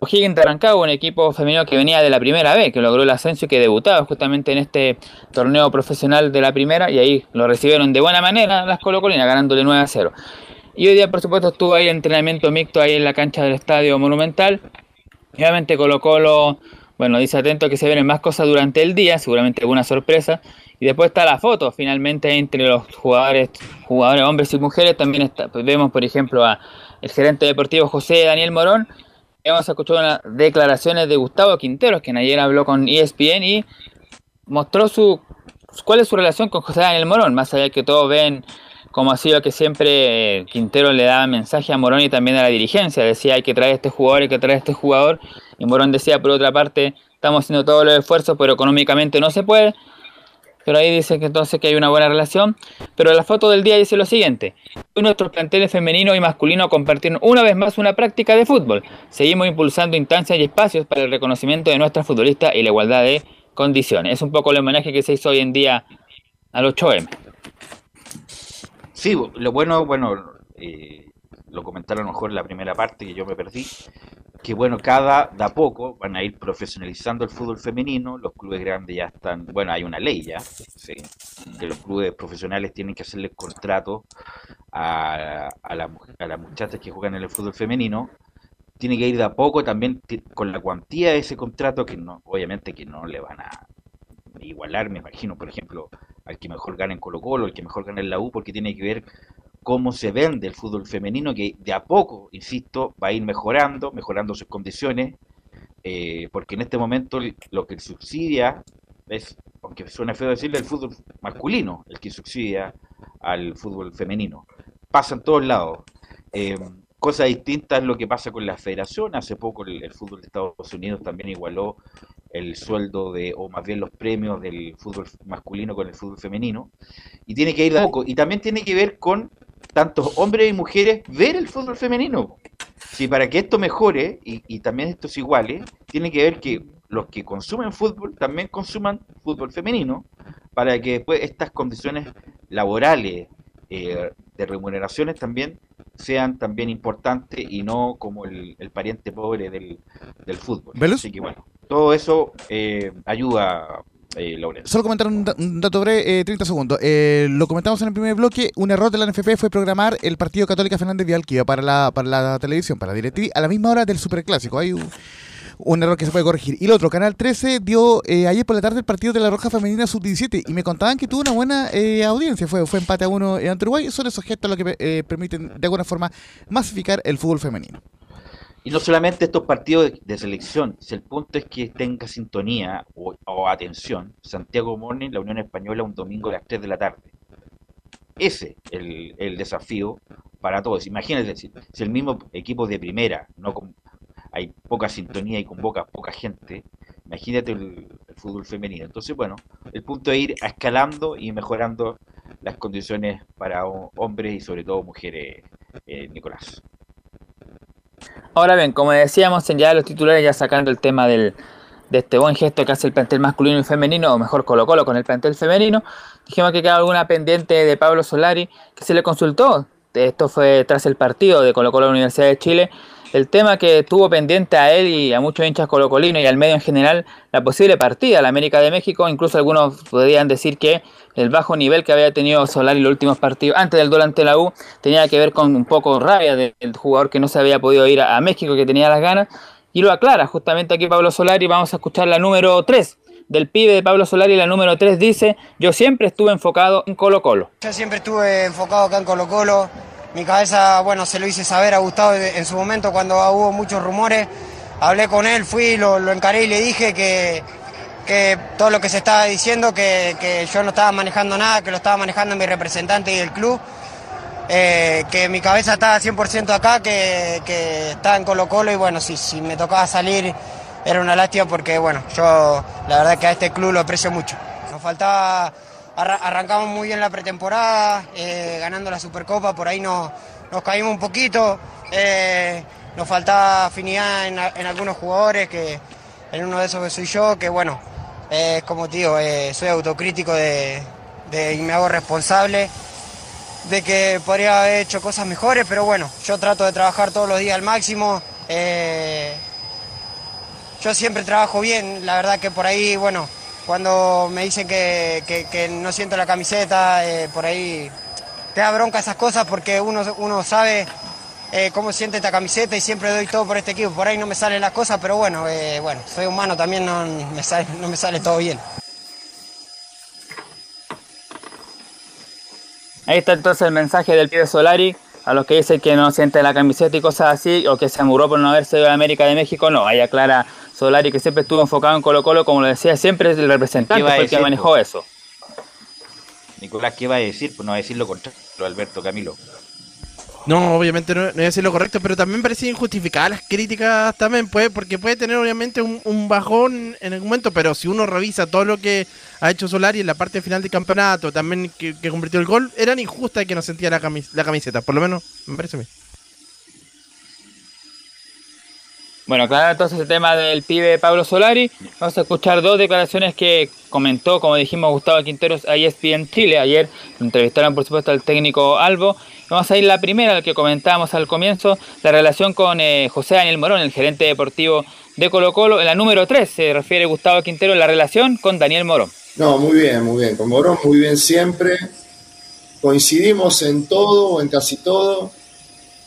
O'Higgins de Rancagua, un equipo femenino que venía de la primera vez, que logró el ascenso y que debutaba justamente en este torneo profesional de la primera, y ahí lo recibieron de buena manera las colocolinas, ganándole 9 a 0. Y hoy día, por supuesto, estuvo ahí entrenamiento mixto ahí en la cancha del Estadio Monumental. obviamente Colo Colo, bueno, dice atento que se vienen más cosas durante el día, seguramente alguna sorpresa. Y después está la foto, finalmente, entre los jugadores, jugadores hombres y mujeres. También está, pues vemos, por ejemplo, a el gerente deportivo José Daniel Morón, Hemos escuchado unas declaraciones de Gustavo Quinteros, quien ayer habló con ESPN y mostró su cuál es su relación con José Daniel Morón, más allá de que todos ven como ha sido que siempre eh, Quintero le daba mensaje a Morón y también a la dirigencia, decía hay que traer este jugador, hay que traer este jugador, y Morón decía por otra parte, estamos haciendo todos los esfuerzos, pero económicamente no se puede, pero ahí dice que entonces que hay una buena relación. Pero la foto del día dice lo siguiente. Nuestros planteles femenino y masculino compartieron una vez más una práctica de fútbol. Seguimos impulsando instancias y espacios para el reconocimiento de nuestras futbolistas y la igualdad de condiciones. Es un poco el homenaje que se hizo hoy en día al 8M. Sí, lo bueno, bueno, eh, lo comentaron a lo mejor en la primera parte que yo me perdí, que bueno, cada de a poco van a ir profesionalizando el fútbol femenino, los clubes grandes ya están, bueno, hay una ley ya, que los clubes profesionales tienen que hacerle contrato a, a, la, a las muchachas que juegan en el fútbol femenino, tiene que ir de a poco también con la cuantía de ese contrato, que no, obviamente que no le van a igualar, me imagino, por ejemplo, al que mejor gana en Colo Colo, al que mejor gana en la U, porque tiene que ver cómo se vende el fútbol femenino, que de a poco, insisto, va a ir mejorando, mejorando sus condiciones, eh, porque en este momento lo que subsidia es, aunque suena feo decirle, el fútbol masculino, el que subsidia al fútbol femenino. Pasa en todos lados. Eh, cosa distinta es lo que pasa con la federación. Hace poco el, el, fútbol de Estados Unidos también igualó el sueldo de, o más bien los premios del fútbol masculino con el fútbol femenino. Y tiene que ir de a poco. Y también tiene que ver con tantos hombres y mujeres ver el fútbol femenino. Si para que esto mejore, y, y también esto es igual, tiene que ver que los que consumen fútbol también consuman fútbol femenino, para que después estas condiciones laborales eh, de remuneraciones también sean también importantes y no como el, el pariente pobre del, del fútbol. Así que bueno, todo eso eh, ayuda eh, Solo comentar un, dato breve, 30 eh, segundos. Eh, lo comentamos en el primer bloque. Un error de la NFP fue programar el partido Católica Fernández Vial que iba para la, para la televisión, para la DirecTV, a la misma hora del Superclásico. Hay un, error que se puede corregir. Y el otro, Canal 13 dio ayer por la tarde el partido de la Roja Femenina Sub-17 y me contaban que tuvo una buena audiencia. Fue, fue empate a uno en Uruguay. Son esos gestos los que permiten de alguna forma masificar el fútbol femenino. Y no solamente estos partidos de, selección, si el punto es que tenga sintonía o, atención, Santiago Morning, la Unión Española, un domingo a las 3 de la tarde. Ese es el, desafío para todos. Imagínense, si, el mismo equipo de primera no hay poca sintonía y convoca poca gente, imagínate el, fútbol femenino. Entonces, bueno, el punto es ir escalando y mejorando las condiciones para hombres y sobre todo mujeres, eh, Nicolás. Ahora bien, como decíamos en ya los titulares, ya sacando el tema del, de este buen gesto que hace el plantel masculino y femenino, o mejor Colo Colo con el plantel femenino, dijimos que queda alguna pendiente de Pablo Solari, que se le consultó, esto fue tras el partido de Colo Colo Universidad de Chile, el tema que tuvo pendiente a él y a muchos hinchas colocolinos y al medio en general, la posible partida a la América de México, incluso algunos podrían decir que el bajo nivel que había tenido Solari en los últimos partidos, antes del duelo ante la U, tenía que ver con un poco rabia del jugador que no se había podido ir a, México, que tenía las ganas, y lo aclara justamente aquí Pablo Solari, vamos a escuchar la número 3 del pibe de Pablo Solari, la número 3 dice, yo siempre estuve enfocado en Colo Colo. Yo siempre estuve enfocado acá en Colo Colo, mi cabeza, bueno, se lo hice saber a Gustavo en su momento cuando hubo muchos rumores. Hablé con él, fui, lo, lo encaré y le dije que, que todo lo que se estaba diciendo, que, que, yo no estaba manejando nada, que lo estaba manejando mi representante y el club, eh, que mi cabeza estaba 100% acá, que, que estaba en Colo Colo y bueno, si, si me tocaba salir era una lástima porque bueno, yo la verdad que a este club lo aprecio mucho. nos faltaba, arrancamos muy bien la pretemporada, eh, ganando la Supercopa, por ahí nos, nos caímos un poquito, eh, nos faltaba afinidad en, en, algunos jugadores, que en uno de esos que soy yo, que bueno, es como te digo, soy autocrítico de, y me hago responsable de que podría haber hecho cosas mejores, pero bueno, yo trato de trabajar todos los días al máximo. Eh, yo siempre trabajo bien, la verdad que por ahí, bueno, cuando me dicen que, no siento la camiseta, eh, por ahí te da bronca esas cosas porque uno, sabe eh, cómo siente esta camiseta y siempre doy todo por este equipo. Por ahí no me salen las cosas, pero bueno, bueno, soy humano también, no me, sale, no me sale todo bien. Ahí está entonces el mensaje del pibe Solari a los que dicen que no siente la camiseta y cosas así, o que se amuró por no haberse ido a América de México, no, ahí aclara Solari que siempre estuvo enfocado en Colo Colo, como lo decía, siempre es el representante fue el que manejó eso. Nicolás, ¿qué va a decir? Pues no va a decir lo contrario, Alberto Camilo. No, obviamente no, no voy a decir lo correcto, pero también parece injustificadas las críticas también, puede, porque puede tener obviamente un, bajón en el momento, pero si uno revisa todo lo que ha hecho Solari en la parte final del campeonato, también que, convirtió el gol, eran injustas que no sentía la, la camiseta, por lo menos me parece a mí. Bueno, claro, entonces el tema del pibe Pablo Solari. Vamos a escuchar dos declaraciones que comentó, como dijimos, Gustavo Quinteros a ESPN Chile. Ayer entrevistaron, por supuesto, al técnico Albo. Vamos a ir la primera, la que comentábamos al comienzo, la relación con eh, José Daniel Morón, el gerente deportivo de Colo Colo. En la número 3 se refiere Gustavo Quintero la relación con Daniel Morón. No, muy bien, muy bien. Con Morón muy bien siempre. Coincidimos en todo, en casi todo.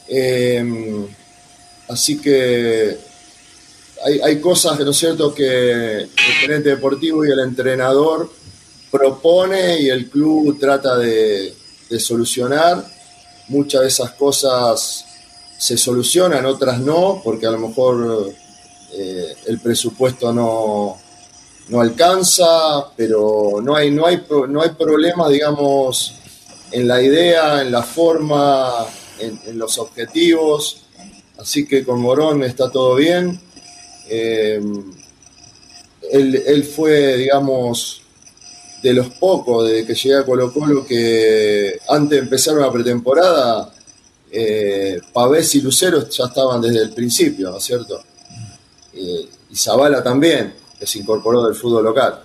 Eh, así que hay, cosas, ¿no es cierto?, que el gerente deportivo y el entrenador propone y el club trata de, solucionar. Muchas de esas cosas se solucionan, otras no, porque a lo mejor eh, el presupuesto no, no alcanza, pero no hay, no, hay, no hay problema, digamos, en la idea, en la forma, en los objetivos. Así que con Morón está todo bien. Eh, él, fue, digamos, de los pocos desde que llegué a Colo Colo que antes de empezar una pretemporada, eh, Pavés y Lucero ya estaban desde el principio, ¿no es cierto? Eh, y Zavala también, que se incorporó del fútbol local.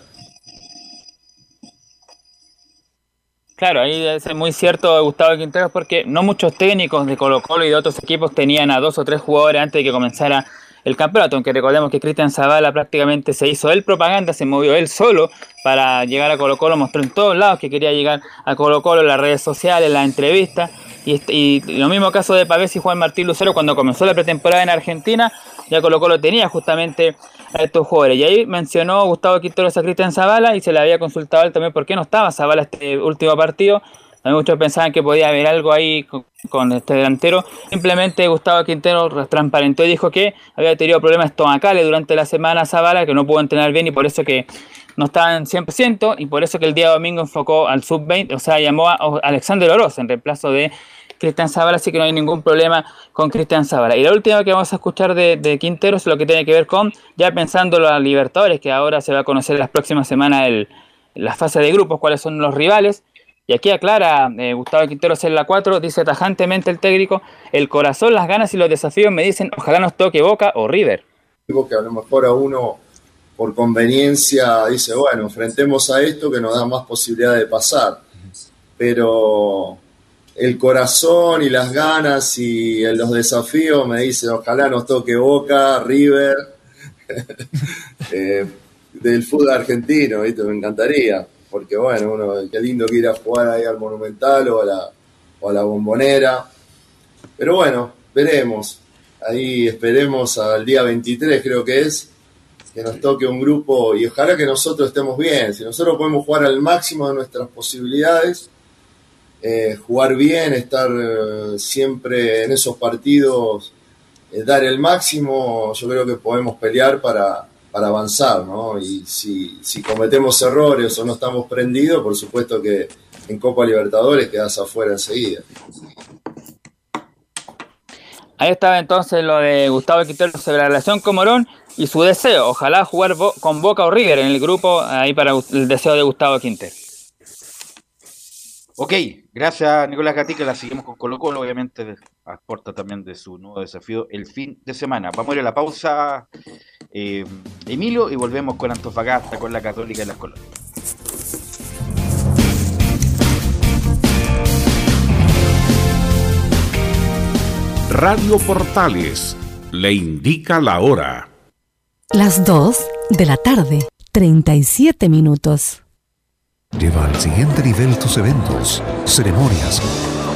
Claro, ahí es muy cierto Gustavo Quinteros porque no muchos técnicos de Colo Colo y de otros equipos tenían a dos o tres jugadores antes de que comenzara el campeonato, aunque recordemos que Cristian Zavala prácticamente se hizo él propaganda, se movió él solo para llegar a Colo Colo, mostró en todos lados que quería llegar a Colo Colo, en las redes sociales, en las entrevistas, y, lo mismo caso de Pavés y Juan Martín Lucero cuando comenzó la pretemporada en Argentina, ya Colo Colo tenía justamente a estos jugadores, y ahí mencionó Gustavo Quinteros a Cristian Zavala y se le había consultado él también por qué no estaba Zavala este último partido, muchos pensaban que podía haber algo ahí con, este delantero. Simplemente Gustavo Quintero transparentó y dijo que había tenido problemas estomacales durante la semana Zavala, que no pudo entrenar bien y por eso que no estaba en 100% y por eso que el día domingo enfocó al sub-20, o sea, llamó a Alexander Oroz en reemplazo de Cristian Zavala, así que no hay ningún problema con Cristian Zavala. Y la última que vamos a escuchar de, Quintero es lo que tiene que ver con, ya pensando en los Libertadores, que ahora se va a conocer las próximas semanas el, la fase de grupos, cuáles son los rivales. Y aquí aclara eh, Gustavo Quintero en la 4, dice tajantemente el técnico, el corazón, las ganas y los desafíos me dicen, ojalá nos toque Boca o River. Que a lo mejor a uno por conveniencia dice, bueno, enfrentemos a esto que nos da más posibilidad de pasar. Pero el corazón y las ganas y los desafíos me dicen, ojalá nos toque Boca, River, *laughs* eh, del fútbol argentino, ¿viste? me encantaría porque bueno, uno, qué lindo que ir a jugar ahí al Monumental o a la, o a la Bombonera. Pero bueno, veremos. Ahí esperemos al día 23, creo que es, que nos toque un grupo y ojalá que nosotros estemos bien. Si nosotros podemos jugar al máximo de nuestras posibilidades, eh, jugar bien, estar eh, siempre en esos partidos, eh, dar el máximo, yo creo que podemos pelear para, para avanzar, ¿no? Y si, si cometemos errores o no estamos prendidos, por supuesto que en Copa Libertadores quedas afuera enseguida. Ahí estaba entonces lo de Gustavo Quintero sobre la relación con Morón. y su deseo, ojalá jugar con Boca o River en el grupo, ahí para el deseo de Gustavo Quintero. Ok, gracias Nicolás Gatica, la seguimos con Colo Colo, obviamente aporta también de su nuevo desafío el fin de semana. Vamos a ir a la pausa, eh, Emilio, y volvemos con Antofagasta, con la Católica y las Colonias. Radio Portales le indica la hora. Las 2 de la tarde, 37 minutos. Lleva al siguiente nivel tus eventos, ceremonias,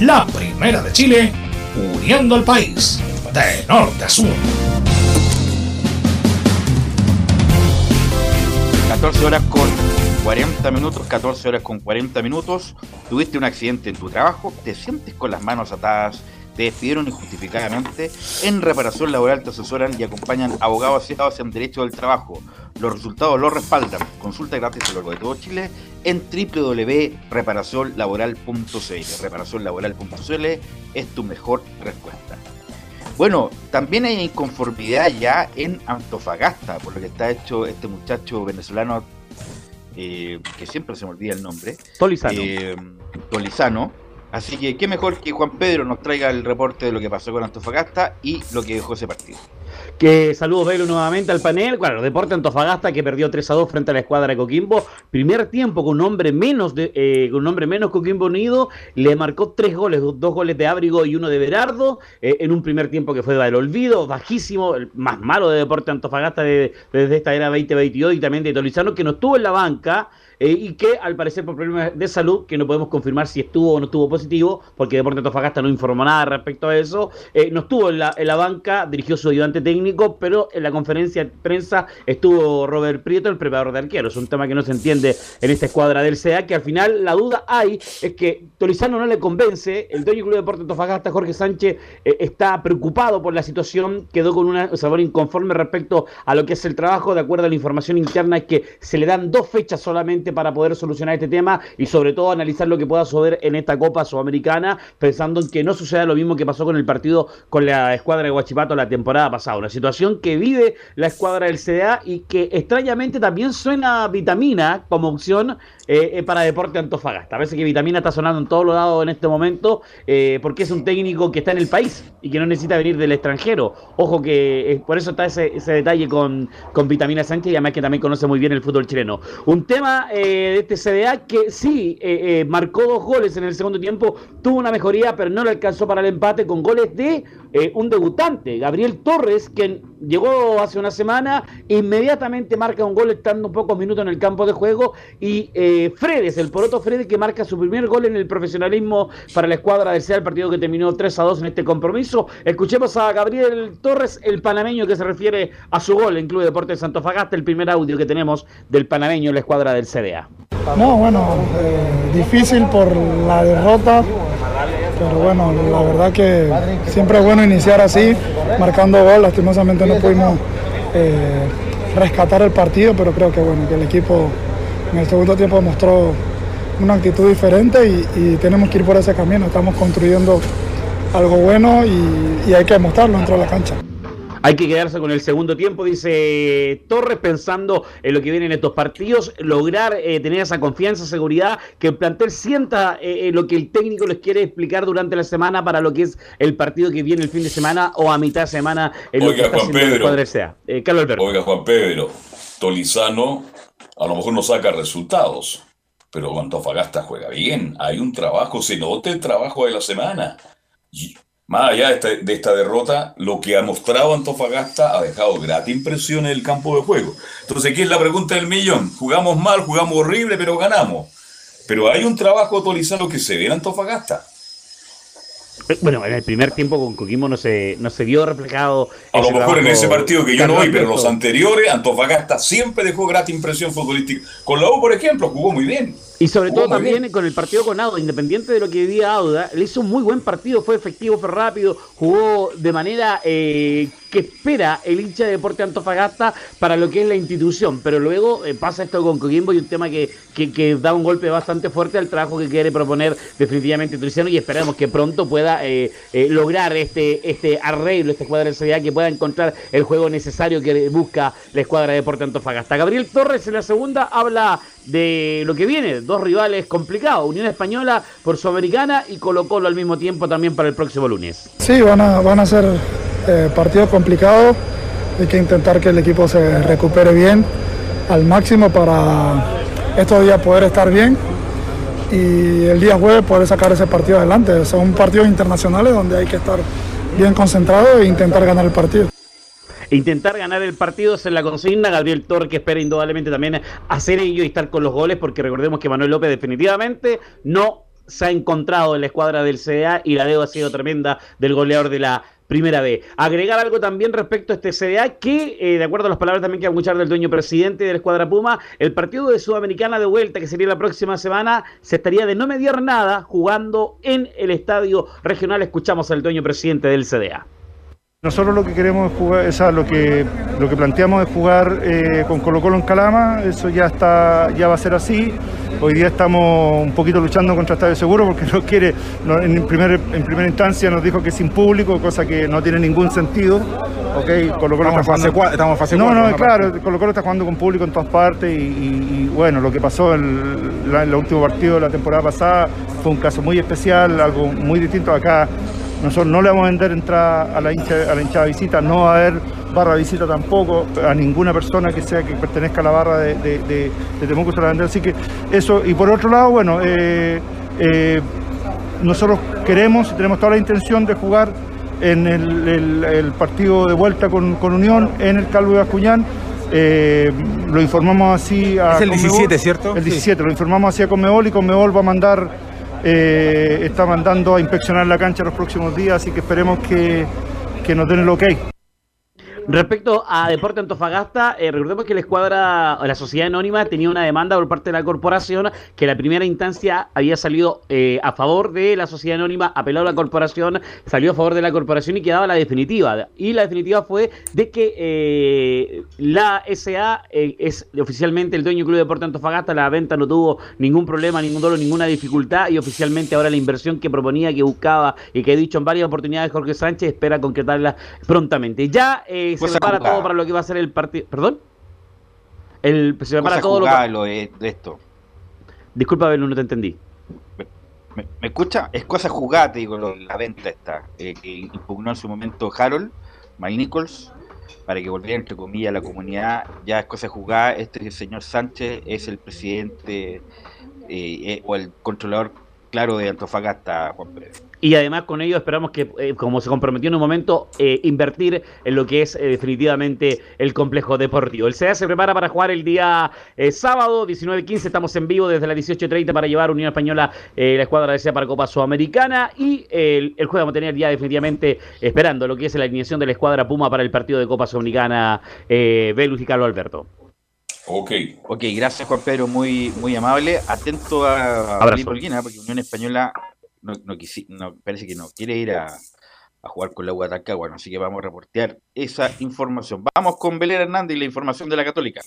La primera de Chile, uniendo al país de norte a sur. 14 horas con 40 minutos, 14 horas con 40 minutos, tuviste un accidente en tu trabajo, te sientes con las manos atadas, despidieron injustificadamente, en reparación laboral te asesoran y acompañan abogados asociados en derecho del trabajo. Los resultados los respaldan. Consulta gratis a lo largo de todo Chile en www.reparacionlaboral.cl. Reparacionlaboral.cl es tu mejor respuesta. Bueno, también hay inconformidad ya en Antofagasta, por lo que está hecho este muchacho venezolano, eh, que siempre se me olvida el nombre. Tolizano. Eh, Tolizano. Así que qué mejor que Juan Pedro nos traiga el reporte de lo que pasó con Antofagasta y lo que dejó ese partido. Que saludos, Velo, nuevamente al panel. Claro, Deporte Antofagasta que perdió 3 a 2 frente a la escuadra de Coquimbo. Primer tiempo con un hombre menos, de, eh, con un hombre menos Coquimbo Unido. Le marcó tres goles, dos goles de Ábrigo y uno de Berardo. Eh, en un primer tiempo que fue del olvido, bajísimo, el más malo de Deporte Antofagasta desde esta era 2022 y también de Tolizano, que no estuvo en la banca. Eh, y que al parecer por problemas de salud, que no podemos confirmar si estuvo o no estuvo positivo, porque Deporte Antofagasta no informó nada respecto a eso, eh, no estuvo en la, en la banca, dirigió su ayudante técnico, pero en la conferencia de prensa estuvo Robert Prieto, el preparador de arqueros. Un tema que no se entiende en esta escuadra del CEA, que al final la duda hay, es que Tolizano no le convence, el dueño del Club de Deporte Antofagasta, Jorge Sánchez, eh, está preocupado por la situación, quedó con un sabor inconforme respecto a lo que es el trabajo, de acuerdo a la información interna, es que se le dan dos fechas solamente para poder solucionar este tema y sobre todo analizar lo que pueda suceder en esta Copa Sudamericana, pensando en que no suceda lo mismo que pasó con el partido con la escuadra de Guachipato la temporada pasada. Una situación que vive la escuadra del CDA y que extrañamente también suena vitamina como opción eh, para Deporte Antofagasta. Parece que Vitamina está sonando en todos los lados en este momento eh, porque es un técnico que está en el país y que no necesita venir del extranjero. Ojo que eh, por eso está ese, ese detalle con, con Vitamina Sánchez y además que también conoce muy bien el fútbol chileno. Un tema de este CDA que sí marcó dos goles en el segundo tiempo, tuvo una mejoría pero no le alcanzó para el empate con goles de un debutante, Gabriel Torres, quien llegó hace una semana, inmediatamente marca un gol estando pocos minutos en el campo de juego y de Fredes, el Poroto Fredes que marca su primer gol en el profesionalismo para la escuadra del SEA, el partido que terminó 3 a 2 en este compromiso. Escuchemos a Gabriel Torres, el panameño que se refiere a su gol en Club Deportes Santo Fagasta, el primer audio que tenemos del panameño en la escuadra del CDA. No, bueno, eh, difícil por la derrota, pero bueno, la verdad que siempre es bueno iniciar así, marcando gol, lastimosamente no pudimos eh, rescatar el partido, pero creo que bueno, que el equipo en el segundo tiempo mostró una actitud diferente y, tenemos que ir por ese camino, estamos construyendo algo bueno y, y hay que demostrarlo dentro de la cancha. Hay que quedarse con el segundo tiempo, dice Torres, pensando en lo que viene en estos partidos, lograr eh, tener esa confianza, seguridad, que el plantel sienta eh, eh, lo que el técnico les quiere explicar durante la semana para lo que es el partido que viene el fin de semana o a mitad de semana en Oiga, lo que Juan Pedro. sea. Carlos Alberto. Oiga, Juan Pedro, Tolizano a lo mejor no saca resultados, pero Antofagasta juega bien. Hay un trabajo, se nota el trabajo de la semana. Y más allá de esta, derrota, lo que ha mostrado Antofagasta ha dejado grata impresión en el campo de juego. Entonces, ¿qué es la pregunta del millón? Jugamos mal, jugamos horrible, pero ganamos. Pero hay un trabajo tolizano que se ve en Antofagasta. Bueno, en el primer tiempo con Coquimbo no se, no se vio reflejado. A lo mejor en ese partido que yo no vi, pero los anteriores, Antofagasta siempre dejó grata impresión futbolística. Con la U, por ejemplo, jugó muy bien. Y sobre todo también con el partido con Auda, independiente de lo que vivía Auda, le hizo un muy buen partido, fue efectivo, fue rápido, jugó de manera eh, que espera el hincha de Deporte Antofagasta para lo que es la institución. Pero luego eh, pasa esto con Coquimbo y un tema que, que, da un golpe bastante fuerte al trabajo que quiere proponer definitivamente Triciano y esperamos que pronto pueda eh, lograr este, este arreglo, esta escuadra de seguridad, que pueda encontrar el juego necesario que busca la escuadra de Deporte Antofagasta. Gabriel Torres en la segunda habla de lo que viene, dos rivales complicados, Unión Española por Sudamericana y Colo Colo al mismo tiempo también para el próximo lunes. Sí, van a, van a ser eh, partidos complicados, hay que intentar que el equipo se recupere bien al máximo para estos días poder estar bien y el día jueves poder sacar ese partido adelante. Son partidos internacionales donde hay que estar bien concentrado e intentar ganar el partido intentar ganar el partido es la consigna. Gabriel Torre que espera indudablemente también hacer ello y estar con los goles, porque recordemos que Manuel López definitivamente no se ha encontrado en la escuadra del CDA y la deuda ha sido tremenda del goleador de la primera vez. Agregar algo también respecto a este CDA, que eh, de acuerdo a las palabras también que va a escuchar del dueño presidente de la escuadra Puma, el partido de Sudamericana de vuelta, que sería la próxima semana, se estaría de no mediar nada jugando en el estadio regional. Escuchamos al dueño presidente del CDA. Nosotros lo que queremos es jugar, o lo que lo que planteamos es jugar eh, con Colo Colo en Calama, eso ya está, ya va a ser así. Hoy día estamos un poquito luchando contra Estadio Seguro porque *laughs* no quiere, en, primer, en primera instancia nos dijo que sin público, cosa que no tiene ningún sentido. Okay, Colo -Colo estamos, está jugando, estamos fase No, no, claro, Colo Colo está jugando con público en todas partes y, bueno, lo que pasó en, el último partido de la temporada pasada fue un caso muy especial, algo muy distinto acá nosotros no le vamos a vender entrada a la, hincha, a la hinchada visita, no va a haber barra visita tampoco, a ninguna persona que sea que pertenezca a la barra de, de, de, Temuco se la vender. Así que eso, y por otro lado, bueno, eh, eh, nosotros queremos y tenemos toda la intención de jugar en el, partido de vuelta con, Unión en el Calvo de Acuñán. Eh, lo informamos así a. Es el 17, ¿cierto? El 17, lo informamos así a Conmebol y Conmebol va a mandar eh, está mandando a inspeccionar la cancha los próximos días, así que esperemos que, que nos den el ok. Respecto a Deporte Antofagasta, eh, recordemos que la escuadra, la sociedad anónima tenía una demanda por parte de la corporación que la primera instancia había salido eh, a favor de la sociedad anónima, apelado a la corporación, salió a favor de la corporación y quedaba la definitiva. Y la definitiva fue de que eh, la SA es oficialmente el dueño del Club Deporte Antofagasta, la venta no tuvo ningún problema, ningún dolor, ninguna dificultad y oficialmente ahora la inversión que proponía, que buscaba y que he dicho en varias oportunidades Jorge Sánchez espera concretarla prontamente. Ya se prepara todo para lo que va a ser el partido. ¿Perdón? El, se prepara todo lo de esto. Disculpa, Belu, no te entendí. ¿Me, escucha? Es cosa jugada, te digo, la venta esta. Eh, que impugnó en su momento Harold, Mike Nichols, para que volviera, entre comillas, a la comunidad. Ya es cosa jugada. Este señor Sánchez es el presidente eh, eh, o el controlador claro de Antofagasta, Juan Pérez. Y además con ello esperamos que, eh, como se comprometió en un momento, eh, invertir en lo que es eh, definitivamente el complejo deportivo. El CEA se prepara para jugar el día sábado 19-15, estamos en vivo desde las 18.30 para llevar Unión Española la escuadra de CEA para Copa Sudamericana y el, el juego vamos a tener ya definitivamente esperando lo que es la alineación de la escuadra Puma para el partido de Copa Sudamericana Velus y Carlos Alberto. Ok. Ok, gracias Juan Pedro, muy, muy amable. Atento a, a porque Unión Española no, no, parece que no quiere ir a, jugar con la U bueno, así que vamos a reportear esa información. Vamos con Belén Hernández y la información de la Católica.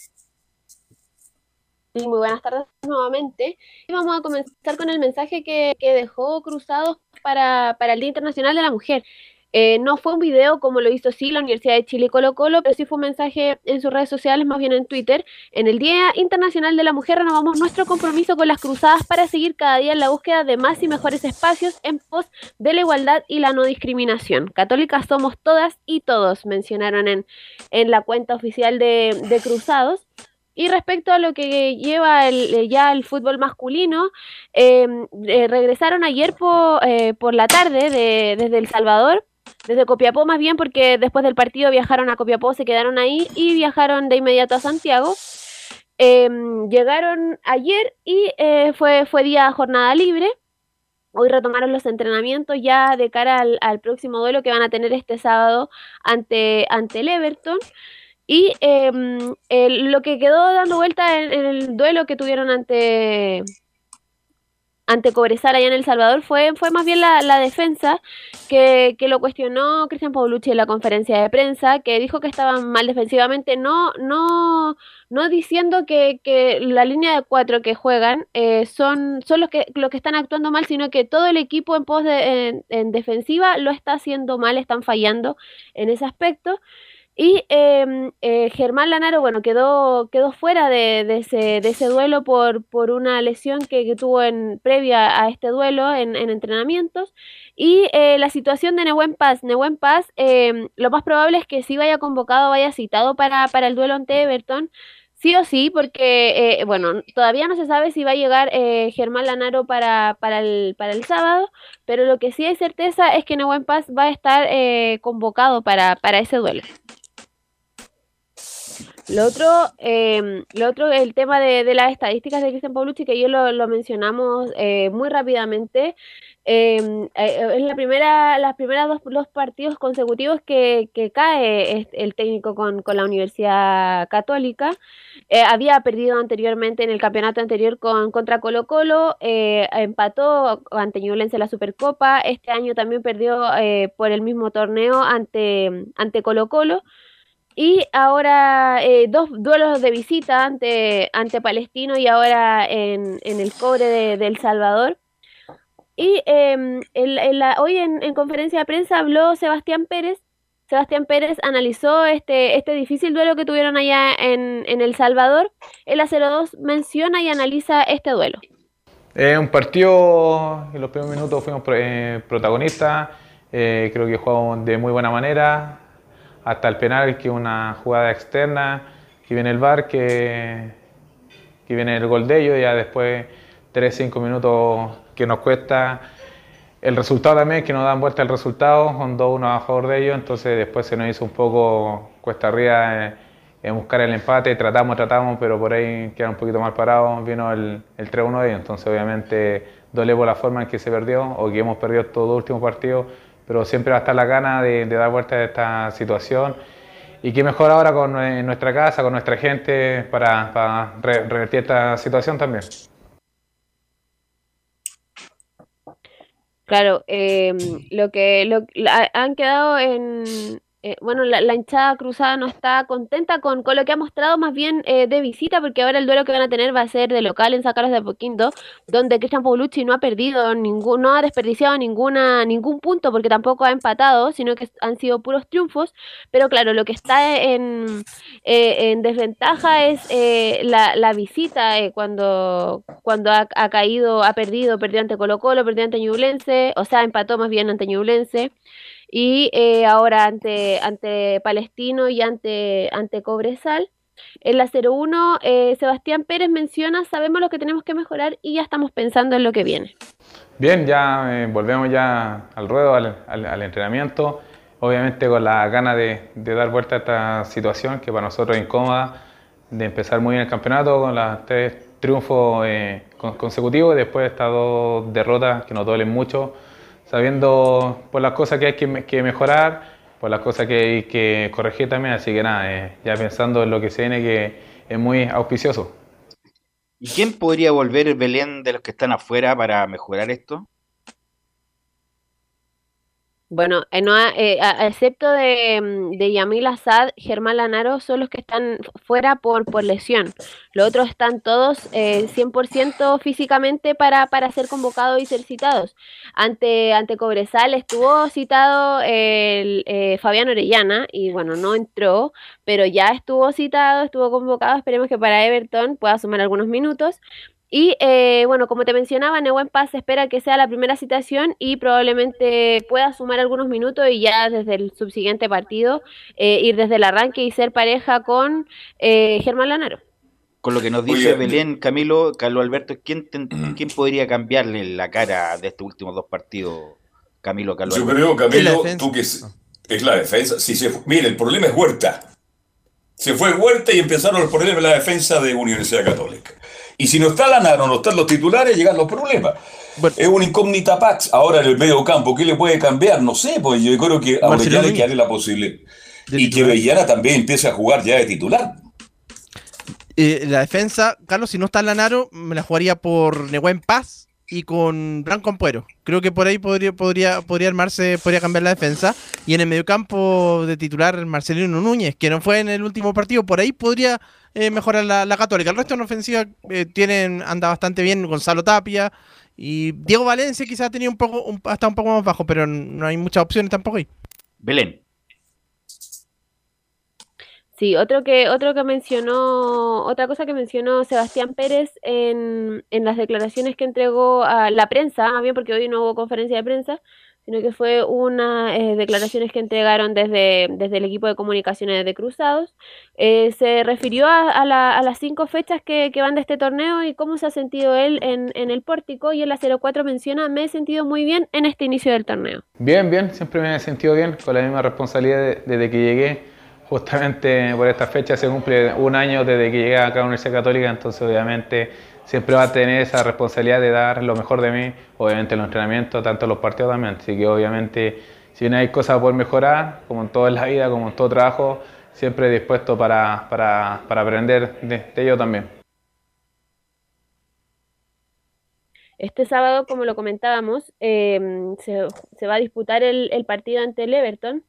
muy buenas tardes nuevamente. Y vamos a comenzar con el mensaje que, que dejó Cruzados para, para el Día Internacional de la Mujer. Eh, no fue un video como lo hizo sí la Universidad de Chile Colo Colo, pero sí fue un mensaje en sus redes sociales, más bien en Twitter. En el Día Internacional de la Mujer renovamos nuestro compromiso con las cruzadas para seguir cada día en la búsqueda de más y mejores espacios en pos de la igualdad y la no discriminación. Católicas somos todas y todos, mencionaron en, en la cuenta oficial de, de Cruzados. Y respecto a lo que lleva el, eh, ya el fútbol masculino, em, eh, regresaron ayer por, por la tarde de, desde El Salvador desde Copiapó más bien porque después del partido viajaron a Copiapó, se quedaron ahí y viajaron de inmediato a Santiago. Em, llegaron ayer y eh, fue, fue día jornada libre. Hoy retomaron los entrenamientos ya de cara al, próximo duelo que van a tener este sábado ante, ante el Everton. Y em, lo que quedó dando vuelta en, el duelo que tuvieron ante, ante Cobresal allá en El Salvador fue, fue más bien la, defensa que, lo cuestionó Cristian Paulucci en la conferencia de prensa, que dijo que estaban mal defensivamente, no, no, no diciendo que, la línea de cuatro que juegan eh, son, son los, que, que están actuando mal, sino que todo el equipo en pos de, en defensiva lo está haciendo mal, están fallando en ese aspecto. Y em, eh, Germán Lanaro, bueno, quedó, quedó fuera de, ese, de ese duelo por, por una lesión que, tuvo en previa a este duelo en, entrenamientos. Y eh, la situación de Nehuen Paz. Nehuen Paz, em, lo más probable es que sí vaya convocado, vaya citado para, para el duelo ante Everton. Sí o sí, porque, eh, bueno, todavía no se sabe si va a llegar Germán Lanaro para, para, el, sábado, pero lo que sí hay certeza es que Nehuen Paz va a estar convocado para, para ese duelo. Lo otro, eh, lo otro el tema de, de, las estadísticas de Cristian Paulucci, que yo lo, lo mencionamos eh, muy rápidamente. Em, eh, es la primera, las primeras dos, dos partidos consecutivos que, cae el técnico con, con la Universidad Católica. Eh, había perdido anteriormente en el campeonato anterior con, contra Colo Colo, empató ante Ñublense la Supercopa. Este año también perdió por el mismo torneo ante, ante Colo Colo. Y ahora eh, dos duelos de visita ante, ante Palestino y ahora en, en el cobre de, El Salvador. Y eh, hoy en, en, conferencia de prensa habló Sebastián Pérez. Sebastián Pérez analizó este, este difícil duelo que tuvieron allá en, El Salvador. El A02 menciona y analiza este duelo. Es un partido, en los primeros minutos fuimos eh, protagonistas, eh, creo que jugamos de muy buena manera, hasta el penal, que es una jugada externa, que viene el VAR, que, que viene el gol de ellos, y ya después 3-5 minutos que nos cuesta el resultado también, que nos dan vuelta el resultado, con 2-1 a favor de ellos, entonces después se nos hizo un poco cuesta arriba en, buscar el empate, tratamos, tratamos, pero por ahí quedaron un poquito mal parados, vino el, el 3-1 de ellos, entonces obviamente duele por la forma en que se perdió, o que hemos perdido todos los últimos partidos, pero siempre va a estar la gana de, dar vuelta a esta situación. Y qué mejor ahora con nuestra casa, con nuestra gente, para, revertir esta situación también. Claro, eh, lo que lo, han quedado en, eh, bueno, la, hinchada cruzada no está contenta con, lo que ha mostrado más bien eh, de visita, porque ahora el duelo que van a tener va a ser de local en Sacaros de Poquinto, donde Cristian Paulucci no ha perdido, ningún, no ha desperdiciado ninguna, ningún punto, porque tampoco ha empatado, sino que han sido puros triunfos. Pero claro, lo que está en, eh, en desventaja es la, la, visita, cuando, cuando ha, ha, caído, ha perdido, perdió ante Colo Colo, perdió ante Ñublense, o sea, empató más bien ante Ñublense y eh, ahora ante, ante Palestino y ante, ante Cobresal. En la 01, eh, Sebastián Pérez menciona, sabemos lo que tenemos que mejorar y ya estamos pensando en lo que viene. Bien, ya eh, volvemos ya al ruedo, al, al- al entrenamiento. Obviamente con la ganas de, de dar vuelta a esta situación que para nosotros es incómoda, de empezar muy bien el campeonato con las tres triunfos eh, con- consecutivos y después estas dos derrotas que nos duelen mucho, sabiendo por las cosas que hay que, me- que mejorar, por las cosas que hay que corregir también. Así que nada, eh, ya pensando en lo que se viene que es muy auspicioso. ¿Y quién podría volver Belén de los que están afuera para mejorar esto? Bueno, eh, eh, excepto de, mm, de Yamil Asad, Germán Lanaro son los que están fuera por, por lesión. Los otros están todos eh, 100% físicamente para, para ser convocados y ser citados. Ante, ante Cobresal estuvo citado el, eh, Fabián Orellana y bueno, no entró, pero ya estuvo citado, estuvo convocado. Esperemos que para Everton pueda sumar algunos minutos. Y eh, bueno, como te mencionaba, Nehuen Paz espera que sea la primera citación y probablemente pueda sumar algunos minutos y ya desde el subsiguiente partido eh, ir desde el arranque y ser pareja con eh, Germán Lanaro. Con lo que nos dice Oye, Belén, Camilo, Carlos Alberto, ¿quién, ten- quién podría cambiarle la cara de estos últimos dos partidos? Camilo, Carlos Yo Alberto. creo, Camilo, tú que es, es la defensa. Si se, mire, el problema es Huerta. Se fue Huerta y empezaron los problemas en la defensa de Universidad Católica. Y si no está Lanaro, no están los titulares, llegan los problemas. Es una incógnita Pax. Ahora en el medio campo, ¿qué le puede cambiar? No sé, pues yo creo que a Orellana hay que darle la posibilidad. Y que Bellana también empiece a jugar ya de titular. Eh, la defensa, Carlos, si no está Lanaro, me la jugaría por Nehuen Paz y con Blanco Ampuero. Creo que por ahí podría, podría, podría armarse, podría cambiar la defensa. Y en el mediocampo de titular Marcelino Núñez, que no fue en el último partido, por ahí podría eh, mejorar la, católica. El resto en ofensiva eh, tienen, anda bastante bien Gonzalo Tapia. Y Diego Valencia quizás tenido un poco, hasta un poco más bajo, pero no hay muchas opciones tampoco ahí. Belén. Sí, otro que, otro que mencionó, otra cosa que mencionó Sebastián Pérez en, en las declaraciones que entregó a la prensa, más bien porque hoy no hubo conferencia de prensa, sino que fue unas eh, declaraciones que entregaron desde, desde el equipo de comunicaciones de Cruzados. Eh, se refirió a, la- a las cinco fechas que, que van de este torneo y cómo se ha sentido él en, en el pórtico. Y en la 04 menciona, me he sentido muy bien en este inicio del torneo. Bien, bien, siempre me he sentido bien, con la misma responsabilidad de- desde que llegué. Justamente por esta fecha se cumple un año desde que llegué acá a la Universidad Católica, entonces obviamente siempre va a tener esa responsabilidad de dar lo mejor de mí, obviamente en los entrenamientos, tanto en los partidos también. Así que obviamente si bien hay cosas por mejorar, como en todo en la vida, como en todo trabajo, siempre dispuesto para, para, para aprender de, de ello también. Este sábado, como lo comentábamos, eh, se, se va a disputar el, el partido ante el Everton,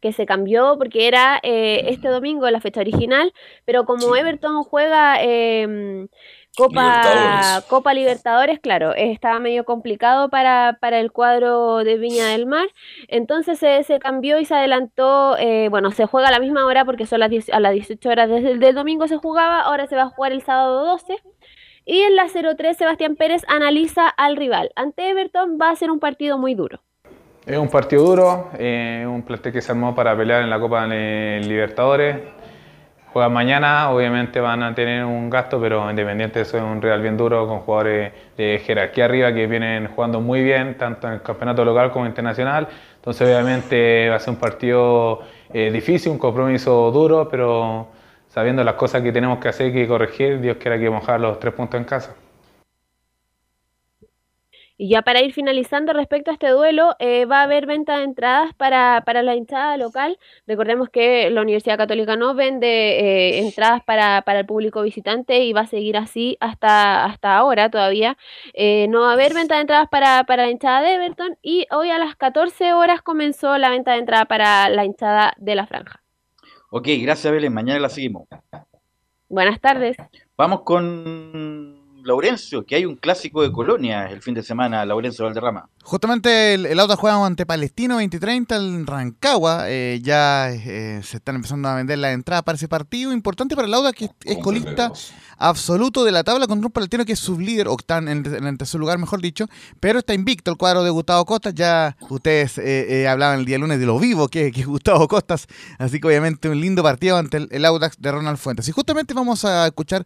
que se cambió porque era eh, este domingo la fecha original, pero como Everton juega eh, Copa Libertadores. Copa Libertadores, claro, eh, estaba medio complicado para, para el cuadro de Viña del Mar, entonces se, se cambió y se adelantó, eh, bueno, se juega a la misma hora porque son las 10 a las 18 horas desde el del domingo se jugaba, ahora se va a jugar el sábado 12. Y en la 03 Sebastián Pérez analiza al rival. Ante Everton va a ser un partido muy duro. Es un partido duro, eh, un plantel que se armó para pelear en la Copa de Libertadores. Juegan mañana, obviamente van a tener un gasto, pero Independiente eso es un rival bien duro con jugadores de jerarquía arriba que vienen jugando muy bien, tanto en el campeonato local como internacional. Entonces obviamente va a ser un partido eh, difícil, un compromiso duro, pero sabiendo las cosas que tenemos que hacer y que corregir, Dios quiera que mojar los tres puntos en casa. Y ya para ir finalizando respecto a este duelo, eh, va a haber venta de entradas para, para la hinchada local. Recordemos que la Universidad Católica no vende eh, entradas para, para el público visitante y va a seguir así hasta, hasta ahora todavía. Eh, no va a haber venta de entradas para, para la hinchada de Everton y hoy a las 14 horas comenzó la venta de entrada para la hinchada de la franja. Ok, gracias Belén, mañana la seguimos. Buenas tardes. Vamos con Laurencio, que hay un clásico de Colonia el fin de semana, Laurencio Valderrama. Justamente el, el Auda juega ante Palestino 2030 en Rancagua. eh, ya eh, se están empezando a vender las entradas para ese partido. Importante para el Auda que es, es colista absoluto de la tabla contra un Palestino que es sublíder, o está en, en el tercer lugar, mejor dicho. Pero está invicto el cuadro de Gustavo Costas. Ya ustedes eh, eh, hablaban el día lunes de lo vivo que, que es Gustavo Costas. Así que obviamente un lindo partido ante el, el Audax de Ronald Fuentes. Y justamente vamos a escuchar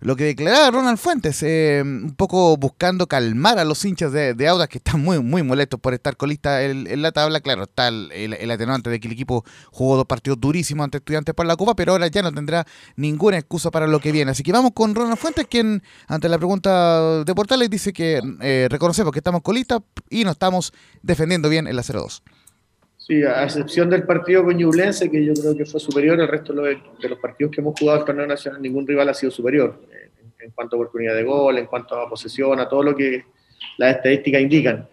lo que declaraba Ronald Fuentes, eh, un poco buscando calmar a los hinchas de, de que están muy, muy molestos por estar colista en, en la tabla. Claro, está el atenuante de que el equipo jugó dos partidos durísimos ante estudiantes por la Copa, pero ahora ya no tendrá ninguna excusa para lo que viene. Así que vamos con Ronald Fuentes, quien ante la pregunta de Portales dice que eh, reconocemos que estamos colistas y nos estamos defendiendo bien en la 0-2. Sí, a excepción del partido con Ñublense, que yo creo que fue superior, el resto de los, partidos que hemos jugado el torneo nacional, ningún rival ha sido superior en, cuanto a oportunidad de gol, en cuanto a posesión, a todo lo que las estadísticas indican.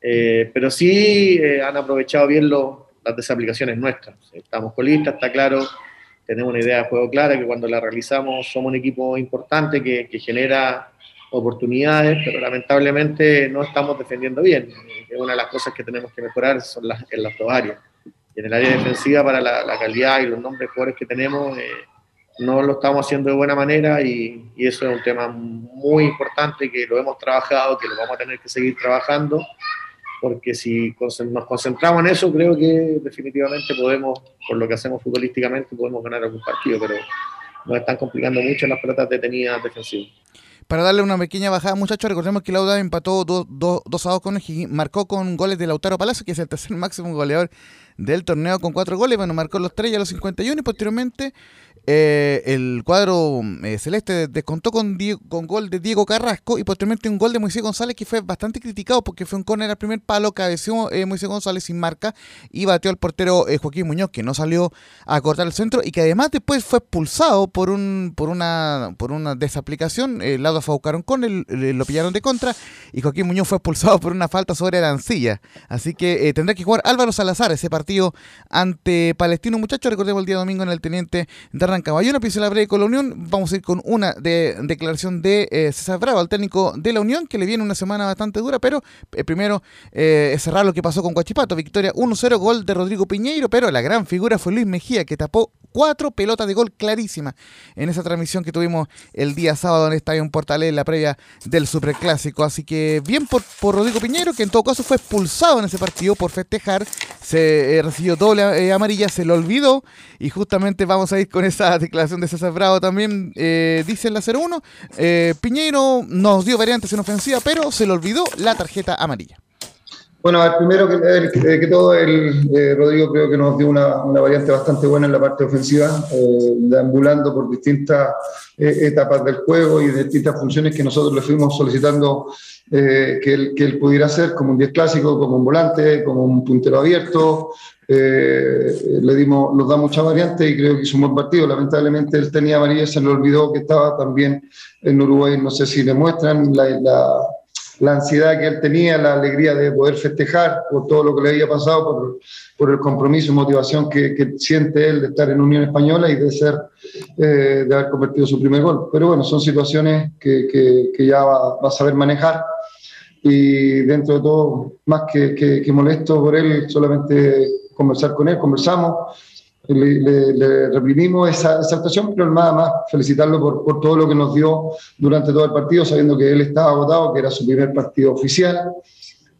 Eh, pero sí eh, han aprovechado bien las desaplicaciones nuestras. Estamos colistas, está claro, tenemos una idea de juego clara, que cuando la realizamos somos un equipo importante que genera oportunidades, pero lamentablemente no estamos defendiendo bien. Una de las cosas que tenemos que mejorar son las, en las dos áreas. Y en el área defensiva, para la, la calidad y los nombres de jugadores que tenemos, eh, no lo estamos haciendo de buena manera y, y eso es un tema muy importante que lo hemos trabajado, que lo vamos a tener que seguir trabajando, porque si nos concentramos en eso, creo que definitivamente podemos, por lo que hacemos futbolísticamente, podemos ganar algún partido, pero nos están complicando mucho las pelotas detenidas defensivas. Para darle una pequeña bajada, muchachos, recordemos que Lauda empató 2 a 2 con O'Higgins, marcó con goles de Lautaro Palacio, que es el tercer máximo goleador del torneo con cuatro goles. Bueno, marcó los tres y a los 51 y posteriormente eh, el cuadro eh, celeste descontó con, con gol de Diego Carrasco y posteriormente un gol de Moisés González que fue bastante criticado porque fue un córner al primer palo, cabeció eh, Moisés González sin marca y bateó al portero eh, Joaquín Muñoz que no salió a cortar el centro y que además después fue expulsado por un por una por una desaplicación. El lado fue a buscar un córner, lo pillaron de contra y Joaquín Muñoz fue expulsado por una falta sobre Arancilla. Así que eh, tendrá que jugar Álvaro Salazar ese partido ante Palestino, muchachos. Recordemos el día domingo en el Teniente Rancagua. Y una breve con la Unión. Vamos a ir con una de, declaración de eh, César Bravo, al técnico de la Unión, que le viene una semana bastante dura, pero eh, primero eh, cerrar lo que pasó con Guachipato. Victoria 1-0, gol de Rodrigo Piñeiro, pero la gran figura fue Luis Mejía, que tapó cuatro pelotas de gol clarísimas en esa transmisión que tuvimos el día sábado en el Estadio Portales en la previa del Superclásico. Así que bien por, por Rodrigo Piñeiro, que en todo caso fue expulsado en ese partido por festejar. Se eh, recibió doble eh, amarilla, se lo olvidó. Y justamente vamos a ir con esa *laughs* declaración de César Bravo también. eh, dice en la 01, eh, Piñeiro nos dio variantes en ofensiva, pero se le olvidó la tarjeta amarilla. Bueno, primero que, eh, que- todo, el, eh, Rodrigo creo que nos dio una, una variante bastante buena en la parte ofensiva, eh, deambulando por distintas eh, etapas del juego y distintas funciones que nosotros le fuimos solicitando eh, que, él, que él pudiera hacer, como un 10 clásico, como un volante, como un puntero abierto. eh, le dimos, nos da mucha variante y creo que hizo un buen partido. Lamentablemente él tenía amarilla, se le olvidó que estaba también en Uruguay, no sé si le muestran la- la, la ansiedad que él tenía, la alegría de poder festejar por todo lo que le había pasado, por, por el compromiso y motivación que, que siente él de estar en Unión Española y de ser, eh, de haber convertido su primer gol. Pero bueno, son situaciones que, que- que ya va, va a saber manejar y dentro de todo, más que, molesto por él, solamente conversar con él, conversamos, le, le- le reprimimos esa, esa actuación, pero nada más felicitarlo por, por todo lo que nos dio durante todo el partido, sabiendo que él estaba agotado, que era su primer partido oficial.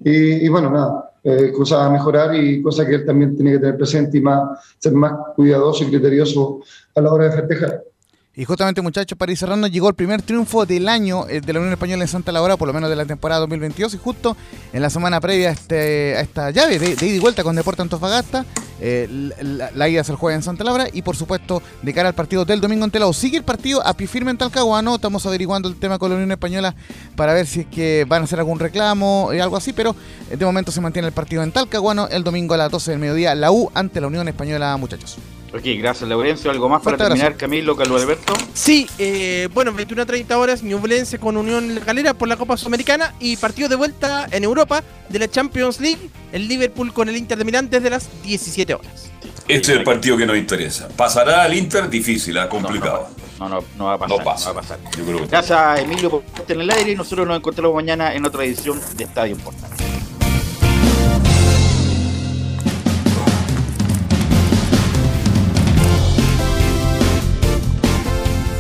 Y, y bueno, nada, eh, cosas a mejorar y cosas que él también tiene que tener presente y más, ser más cuidadoso y criterioso a la hora de festejar. Y justamente, muchachos, para ir cerrando, llegó el primer triunfo del año eh, de la Unión Española en Santa Laura, por lo menos de la temporada 2022, y justo en la semana previa a, este, a esta llave de, ida y vuelta con Deporte Antofagasta, eh, la, la ida se juega en Santa Laura, y por supuesto, de cara al partido del domingo en Telao. Sigue el partido a pie firme en Talcahuano, estamos averiguando el tema con la Unión Española para ver si es que van a hacer algún reclamo y algo así, pero eh, de momento se mantiene el partido en Talcahuano el domingo a las 12 del mediodía, la U ante la Unión Española, muchachos. Ok, gracias Laurencio. ¿Algo más para terminar. Camilo, Carlos Alberto? Sí, eh, bueno, 21 a 30 horas, Ñublense con Unión Galera por la Copa Sudamericana y partido de vuelta en Europa de la Champions League, el Liverpool con el Inter de Milán desde las 17 horas. Este es el partido que nos interesa. ¿Pasará al Inter? Difícil, ah, complicado. No, no, no va a pasar. No pasa. va a pasar. Yo creo que- Gracias, Emilio, por estar en el aire y nosotros nos encontramos mañana en otra edición de Estadio Portal.